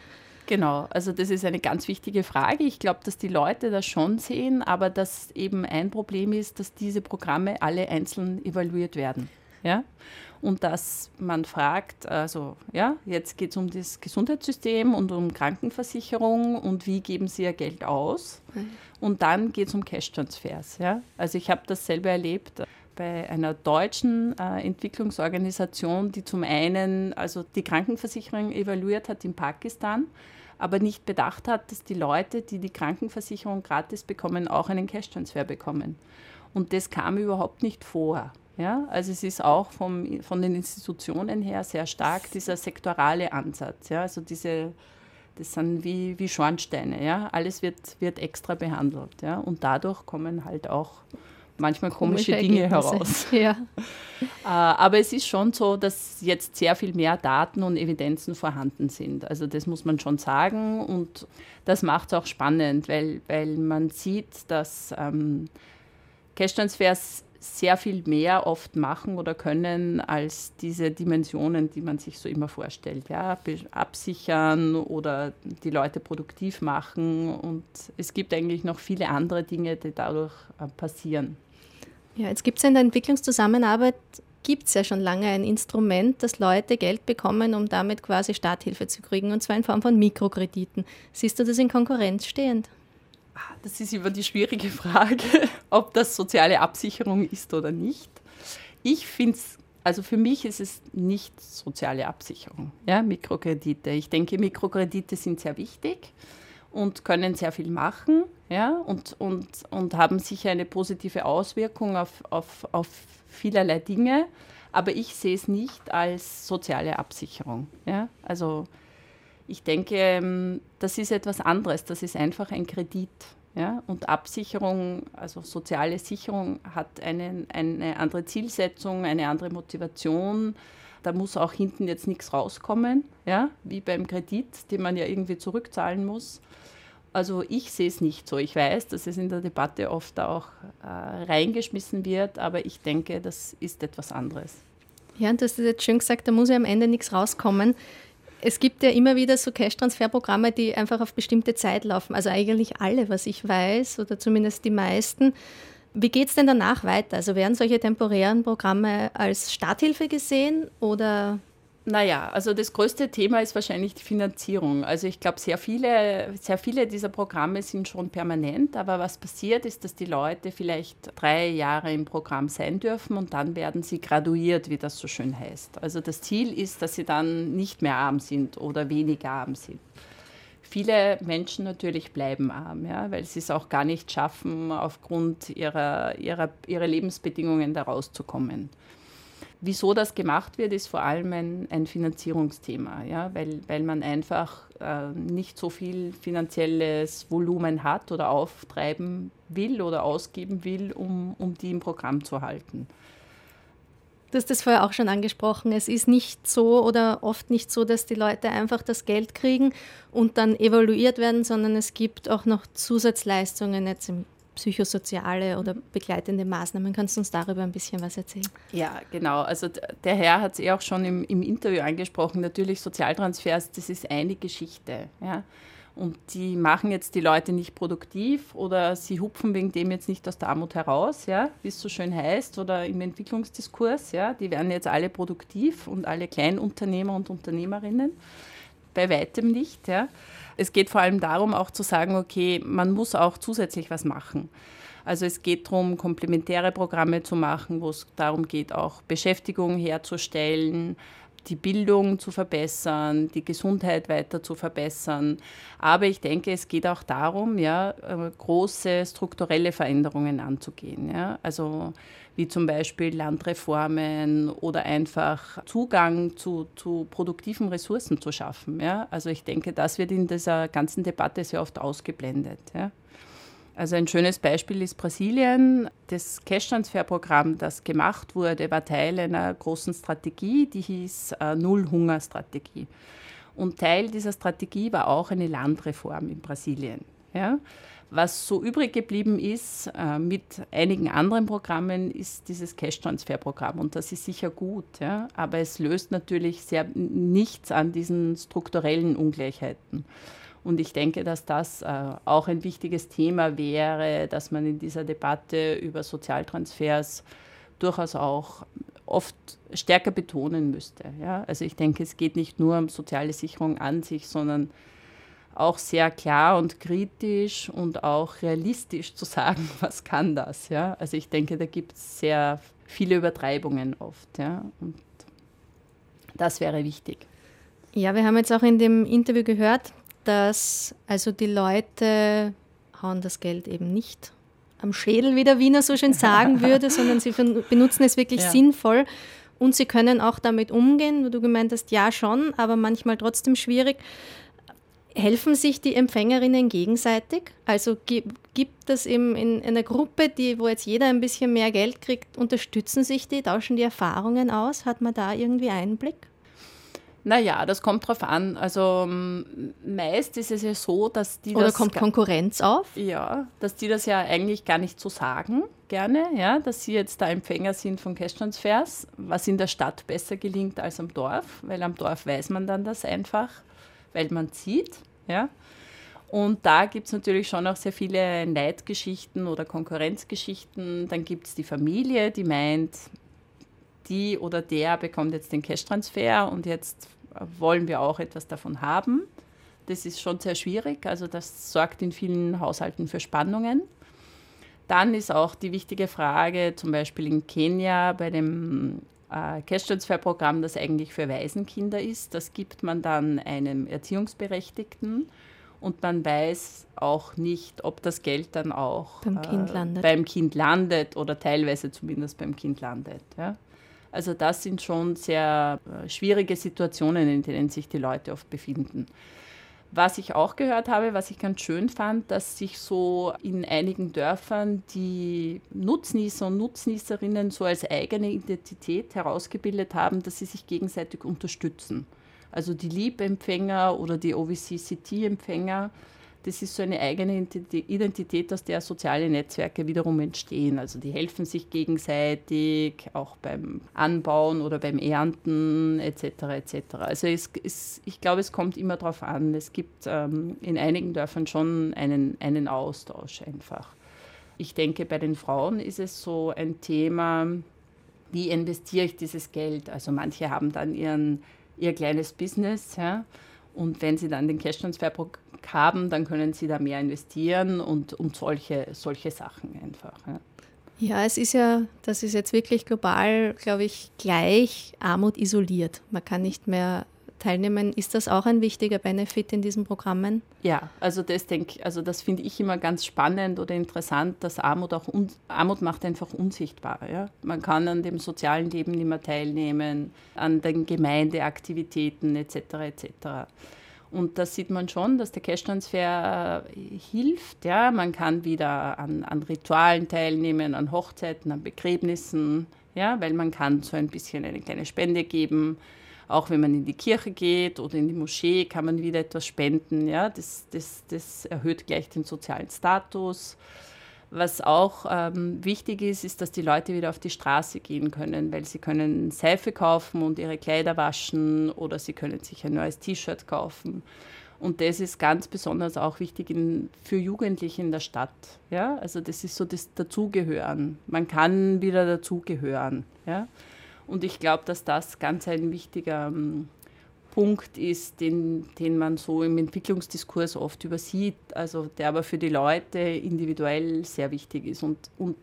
Genau, also das ist eine ganz wichtige Frage. Ich glaube, dass die Leute das schon sehen, aber dass eben ein Problem ist, dass diese Programme alle einzeln evaluiert werden. Ja? Und dass man fragt, also ja, jetzt geht es um das Gesundheitssystem und um Krankenversicherung und wie geben Sie Ihr Geld aus? Mhm. Und dann geht es um Cash-Transfers. Ja? Also ich habe das selber erlebt bei einer deutschen äh, Entwicklungsorganisation, die zum einen also die Krankenversicherung evaluiert hat in Pakistan aber nicht bedacht hat, dass die Leute, die die Krankenversicherung gratis bekommen, auch einen Cash-Transfer bekommen. Und das kam überhaupt nicht vor. Ja? Also es ist auch vom, von den Institutionen her sehr stark dieser sektorale Ansatz. Ja? Also diese, das sind wie, wie Schornsteine. Ja? Alles wird, wird extra behandelt. Ja? Und dadurch kommen halt auch manchmal komische, komische Dinge heraus. [laughs] Ja. Äh, aber es ist schon so, dass jetzt sehr viel mehr Daten und Evidenzen vorhanden sind. Also das muss man schon sagen und das macht es auch spannend, weil, weil man sieht, dass ähm, Cash-Transfers sehr viel mehr oft machen oder können als diese Dimensionen, die man sich so immer vorstellt. Ja, absichern oder die Leute produktiv machen und es gibt eigentlich noch viele andere Dinge, die dadurch äh, passieren. Ja, jetzt gibt es in der Entwicklungszusammenarbeit gibt es ja schon lange ein Instrument, dass Leute Geld bekommen, um damit quasi Starthilfe zu kriegen, und zwar in Form von Mikrokrediten. Siehst du das in Konkurrenz stehend? Ah, das ist immer die schwierige [laughs] Frage, ob das soziale Absicherung ist oder nicht. Ich finde es, also für mich ist es nicht soziale Absicherung, ja, Mikrokredite. Ich denke, Mikrokredite sind sehr wichtig und können sehr viel machen ja, und, und, und haben sicher eine positive Auswirkung auf, auf, auf vielerlei Dinge. Aber ich sehe es nicht als soziale Absicherung. Ja? Also ich denke, ähm, das ist etwas anderes. Das ist einfach ein Kredit. Ja? Und Absicherung, also soziale Sicherung, hat einen, eine andere Zielsetzung, eine andere Motivation. Da muss auch hinten jetzt nichts rauskommen, ja? wie beim Kredit, den man ja irgendwie zurückzahlen muss. Also ich sehe es nicht so. Ich weiß, dass es in der Debatte oft auch äh, reingeschmissen wird, aber ich denke, das ist etwas anderes. Ja, und du hast jetzt schön gesagt, da muss ja am Ende nichts rauskommen. Es gibt ja immer wieder so Cash-Transfer-Programme, die einfach auf bestimmte Zeit laufen. Also eigentlich alle, was ich weiß, oder zumindest die meisten. Wie geht es denn danach weiter? Also werden solche temporären Programme als Starthilfe gesehen oder naja, also das größte Thema ist wahrscheinlich die Finanzierung. Also ich glaube, sehr viele, sehr viele dieser Programme sind schon permanent, aber was passiert ist, dass die Leute vielleicht drei Jahre im Programm sein dürfen und dann werden sie graduiert, wie das so schön heißt. Also das Ziel ist, dass sie dann nicht mehr arm sind oder weniger arm sind. Viele Menschen natürlich bleiben arm, ja, weil sie es auch gar nicht schaffen, aufgrund ihrer, ihrer, ihrer Lebensbedingungen da rauszukommen. Wieso das gemacht wird, ist vor allem ein, ein Finanzierungsthema, ja? weil, weil man einfach äh, nicht so viel finanzielles Volumen hat oder auftreiben will oder ausgeben will, um, um die im Programm zu halten. Du hast das vorher auch schon angesprochen. Es ist nicht so oder oft nicht so, dass die Leute einfach das Geld kriegen und dann evaluiert werden, sondern es gibt auch noch Zusatzleistungen jetzt im psychosoziale oder begleitende Maßnahmen. Kannst du uns darüber ein bisschen was erzählen? Ja, genau. Also der Herr hat es eh auch schon im, im, Interview angesprochen. Natürlich Sozialtransfers, das ist eine Geschichte. Ja. Und die machen jetzt die Leute nicht produktiv oder sie hupfen wegen dem jetzt nicht aus der Armut heraus, ja, wie es so schön heißt, oder im Entwicklungsdiskurs. Ja. Die werden jetzt alle produktiv und alle Kleinunternehmer und Unternehmerinnen. Bei weitem nicht. Ja. Es geht vor allem darum, auch zu sagen, okay, man muss auch zusätzlich was machen. Also es geht darum, komplementäre Programme zu machen, wo es darum geht, auch Beschäftigung herzustellen, die Bildung zu verbessern, die Gesundheit weiter zu verbessern. Aber ich denke, es geht auch darum, ja, äh, große strukturelle Veränderungen anzugehen. Ja. Also wie zum Beispiel Landreformen oder einfach Zugang zu, zu produktiven Ressourcen zu schaffen. Ja? Also ich denke, das wird in dieser ganzen Debatte sehr oft ausgeblendet. Ja? Also ein schönes Beispiel ist Brasilien. Das Cash-Transfer-Programm, das gemacht wurde, war Teil einer großen Strategie, die hieß äh, Null-Hunger-Strategie. Und Teil dieser Strategie war auch eine Landreform in Brasilien. Ja? Was so übrig geblieben ist äh, mit einigen anderen Programmen, ist dieses Cash-Transfer-Programm. Und das ist sicher gut, ja? aber es löst natürlich sehr nichts an diesen strukturellen Ungleichheiten. Und ich denke, dass das äh, auch ein wichtiges Thema wäre, dass man in dieser Debatte über Sozialtransfers durchaus auch oft stärker betonen müsste. Ja? Also ich denke, es geht nicht nur um soziale Sicherung an sich, sondern auch sehr klar und kritisch und auch realistisch zu sagen, [laughs] was kann das. Ja? Also ich denke, da gibt es sehr viele Übertreibungen oft. Ja? Und das wäre wichtig. Ja, wir haben jetzt auch in dem Interview gehört, dass also die Leute hauen das Geld eben nicht am Schädel, wie der Wiener so schön sagen [laughs] würde, sondern sie benutzen es wirklich ja. sinnvoll und sie können auch damit umgehen, wo du gemeint hast, ja schon, aber manchmal trotzdem schwierig. Helfen sich die Empfängerinnen gegenseitig? Also gibt es in, in einer Gruppe, die, wo jetzt jeder ein bisschen mehr Geld kriegt, unterstützen sich die, tauschen die Erfahrungen aus? Hat man da irgendwie Einblick? Naja, das kommt drauf an. Also meist ist es ja so, dass die Oder kommt Konkurrenz auf? Ja, dass die das ja eigentlich gar nicht so sagen, gerne, ja, dass sie jetzt da Empfänger sind von Cash-Transfers, was in der Stadt besser gelingt als am Dorf, weil am Dorf weiß man dann das einfach weil man zieht. Ja? Und da gibt es natürlich schon auch sehr viele Neidgeschichten oder Konkurrenzgeschichten. Dann gibt es die Familie, die meint, die oder der bekommt jetzt den Cash-Transfer und jetzt wollen wir auch etwas davon haben. Das ist schon sehr schwierig, also das sorgt in vielen Haushalten für Spannungen. Dann ist auch die wichtige Frage, zum Beispiel in Kenia bei dem äh, Cash-Transfer-Programm, das eigentlich für Waisenkinder ist. Das gibt man dann einem Erziehungsberechtigten und man weiß auch nicht, ob das Geld dann auch beim Kind äh, landet, beim kind landet oder teilweise zumindest beim Kind landet. Ja? Also das sind schon sehr äh, schwierige Situationen, in denen sich die Leute oft befinden. Was ich auch gehört habe, was ich ganz schön fand, dass sich so in einigen Dörfern die Nutznießer und Nutznießerinnen so als eigene Identität herausgebildet haben, dass sie sich gegenseitig unterstützen. Also die Liebempfänger oder die OVC-CT-Empfänger das ist so eine eigene Identität, aus der soziale Netzwerke wiederum entstehen. Also die helfen sich gegenseitig, auch beim Anbauen oder beim Ernten etc. etc. Also es, es, ich glaube, es kommt immer darauf an. Es gibt ähm, in einigen Dörfern schon einen, einen Austausch einfach. Ich denke, bei den Frauen ist es so ein Thema, wie investiere ich dieses Geld? Also manche haben dann ihren, ihr kleines Business. Ja? Und wenn Sie dann den Cash-Transfer haben, dann können Sie da mehr investieren und, und solche, solche Sachen einfach. Ja. Ja, es ist ja, das ist jetzt wirklich global, glaube ich, gleich Armut isoliert. Man kann nicht mehr teilnehmen. Ist das auch ein wichtiger Benefit in diesen Programmen? Ja, also das denke also das finde ich immer ganz spannend oder interessant, dass Armut auch Armut macht einfach unsichtbar. Ja? Man kann an dem sozialen Leben nicht mehr teilnehmen, an den Gemeindeaktivitäten etc. etc. Und da sieht man schon, dass der Cash-Transfer äh, hilft. Ja? Man kann wieder an, an Ritualen teilnehmen, an Hochzeiten, an Begräbnissen, ja? weil man kann so ein bisschen eine kleine Spende geben. Auch wenn man in die Kirche geht oder in die Moschee, kann man wieder etwas spenden. Ja? Das, das, das erhöht gleich den sozialen Status. Was auch ähm, wichtig ist, ist, dass die Leute wieder auf die Straße gehen können, weil sie können Seife kaufen und ihre Kleider waschen oder sie können sich ein neues T-Shirt kaufen. Und das ist ganz besonders auch wichtig in, für Jugendliche in der Stadt. Ja? Also das ist so das Dazugehören. Man kann wieder dazugehören. Ja? Und ich glaube, dass das ganz ein wichtiger ähm, Punkt ist, den, den man so im Entwicklungsdiskurs oft übersieht, also der aber für die Leute individuell sehr wichtig ist und, und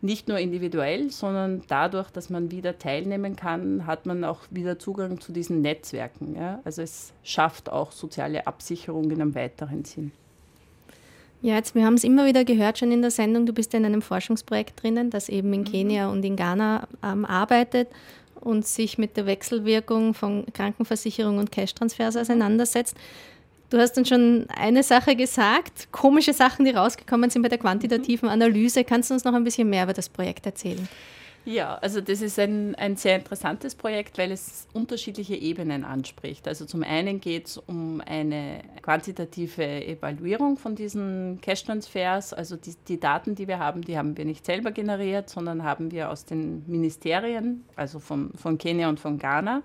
nicht nur individuell, sondern dadurch, dass man wieder teilnehmen kann, hat man auch wieder Zugang zu diesen Netzwerken. Ja? Also es schafft auch soziale Absicherung in einem weiteren Sinn. Ja, jetzt, wir haben es immer wieder gehört schon in der Sendung, du bist in einem Forschungsprojekt drinnen, das eben in mhm. Kenia und in Ghana ähm, arbeitet und sich mit der Wechselwirkung von Krankenversicherung und Cash-Transfers auseinandersetzt. Du hast dann schon eine Sache gesagt, komische Sachen, die rausgekommen sind bei der quantitativen Analyse. Kannst du uns noch ein bisschen mehr über das Projekt erzählen? Ja, also das ist ein, ein sehr interessantes Projekt, weil es unterschiedliche Ebenen anspricht. Also zum einen geht es um eine quantitative Evaluierung von diesen Cash-Transfers. Also die, die Daten, die wir haben, die haben wir nicht selber generiert, sondern haben wir aus den Ministerien, also von, von Kenia und von Ghana,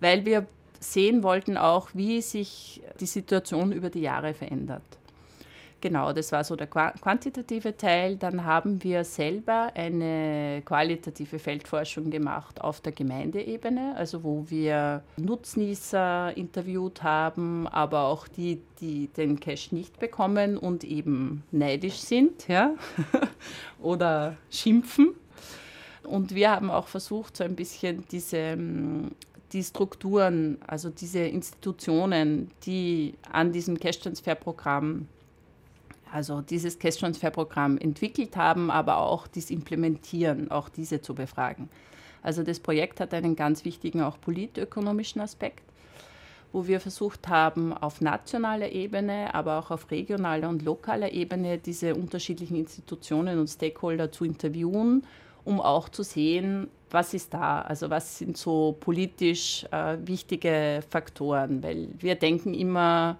weil wir sehen wollten auch, wie sich die Situation über die Jahre verändert. Genau, das war so der quantitative Teil. Dann haben wir selber eine qualitative Feldforschung gemacht auf der Gemeindeebene, also wo wir Nutznießer interviewt haben, aber auch die, die den Cash nicht bekommen und eben neidisch sind ja? [laughs] oder schimpfen. Und wir haben auch versucht, so ein bisschen diese die Strukturen, also diese Institutionen, die an diesem Cash-Transfer-Programm also dieses Cash-Transfer-Programm entwickelt haben, aber auch dies implementieren, auch diese zu befragen. Also das Projekt hat einen ganz wichtigen auch politökonomischen Aspekt, wo wir versucht haben, auf nationaler Ebene, aber auch auf regionaler und lokaler Ebene diese unterschiedlichen Institutionen und Stakeholder zu interviewen, um auch zu sehen, was ist da, also was sind so politisch äh, wichtige Faktoren, weil wir denken immer,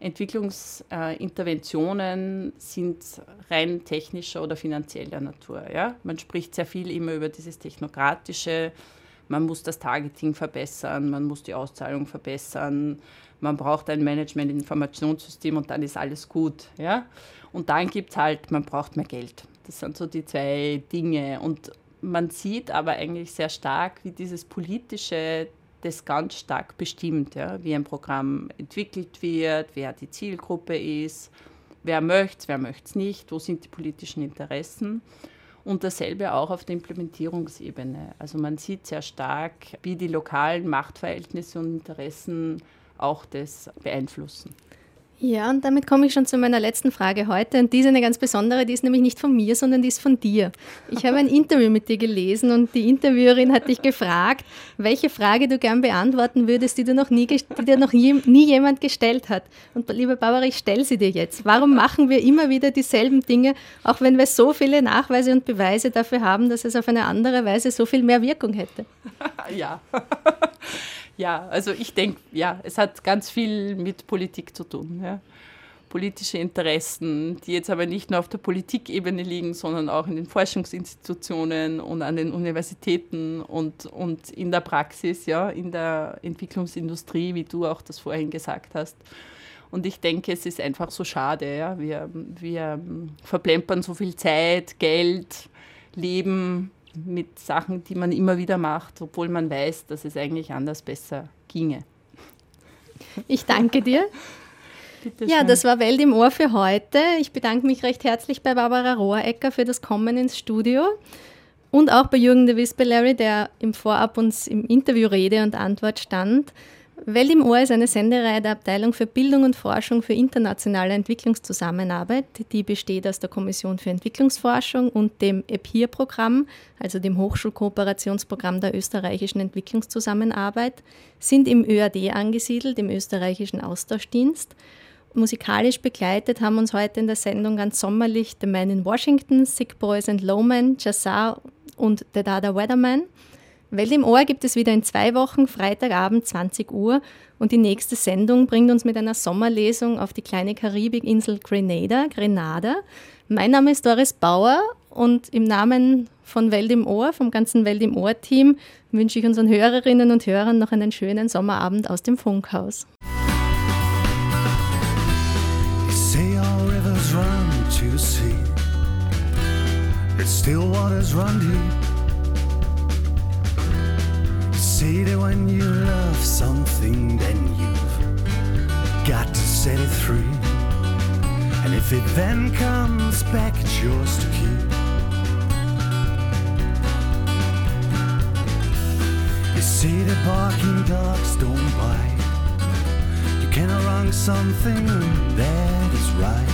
Entwicklungsinterventionen sind rein technischer oder finanzieller Natur. Ja? Man spricht sehr viel immer über dieses Technokratische, man muss das Targeting verbessern, man muss die Auszahlung verbessern, man braucht ein Management-Informationssystem und dann ist alles gut. Ja? Und dann gibt es halt, man braucht mehr Geld. Das sind so die zwei Dinge. Und man sieht aber eigentlich sehr stark, wie dieses politische das ganz stark bestimmt, ja, wie ein Programm entwickelt wird, wer die Zielgruppe ist, wer möchte es, wer möchte es nicht, wo sind die politischen Interessen. Und dasselbe auch auf der Implementierungsebene. Also man sieht sehr stark, wie die lokalen Machtverhältnisse und Interessen auch das beeinflussen. Ja, und damit komme ich schon zu meiner letzten Frage heute. Und die ist eine ganz besondere, die ist nämlich nicht von mir, sondern die ist von dir. Ich habe ein Interview mit dir gelesen und die Interviewerin hat dich gefragt, welche Frage du gern beantworten würdest, die, du noch nie, die dir noch nie, nie jemand gestellt hat. Und liebe Barbara, ich stelle sie dir jetzt. Warum machen wir immer wieder dieselben Dinge, auch wenn wir so viele Nachweise und Beweise dafür haben, dass es auf eine andere Weise so viel mehr Wirkung hätte? [laughs] Ja. Ja, also ich denke, ja, es hat ganz viel mit Politik zu tun. Ja. Politische Interessen, die jetzt aber nicht nur auf der Politikebene liegen, sondern auch in den Forschungsinstitutionen und an den Universitäten und, und in der Praxis, ja, in der Entwicklungsindustrie, wie du auch das vorhin gesagt hast. Und ich denke, es ist einfach so schade. Ja. Wir, wir verplempern so viel Zeit, Geld, Leben mit Sachen, die man immer wieder macht, obwohl man weiß, dass es eigentlich anders besser ginge. Ich danke dir. Ja, das war Welt im Ohr für heute. Ich bedanke mich recht herzlich bei Barbara Rohrecker für das Kommen ins Studio und auch bei Jürgen de Wispelary, der im Vorab uns im Interview Rede und Antwort stand. Welt im Ohr ist eine Sendereihe der Abteilung für Bildung und Forschung für internationale Entwicklungszusammenarbeit. Die besteht aus der Kommission für Entwicklungsforschung und dem EPIR-Programm, also dem Hochschulkooperationsprogramm der österreichischen Entwicklungszusammenarbeit, sind im ÖAD angesiedelt, im österreichischen Austauschdienst. Musikalisch begleitet haben uns heute in der Sendung ganz sommerlich The Man in Washington, Sick Boys and Lowman, Jazzar und The Dada Weatherman. Welt im Ohr gibt es wieder in zwei Wochen, Freitagabend 20 Uhr. Und die nächste Sendung bringt uns mit einer Sommerlesung auf die kleine Karibikinsel Grenada, Grenada. Mein Name ist Doris Bauer und im Namen von Welt im Ohr, vom ganzen Welt im Ohr-Team, wünsche ich unseren Hörerinnen und Hörern noch einen schönen Sommerabend aus dem Funkhaus. Say. It's still waters run deep. Say that when you love something, then you've got to set it free. And if it then comes back, it's yours to keep. You say that barking dogs don't bite. You cannot wrong something that is right.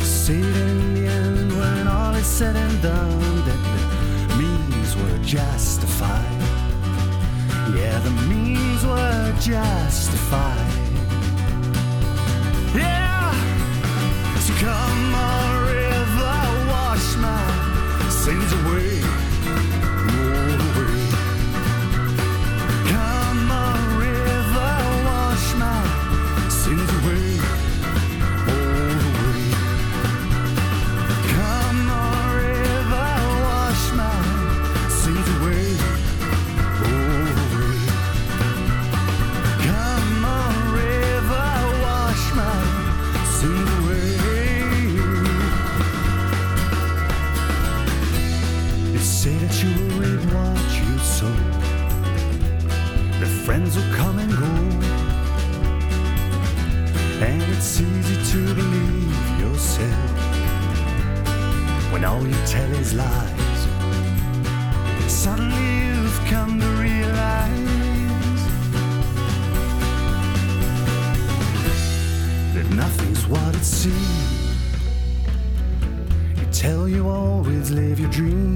You say that in the end, when all is said and done, that the means were justified. Yeah, the means were justified. Yeah, so come on, river, wash my sins away. Lies. Suddenly you've come to realize that nothing's what it seems. You tell you always live your dreams.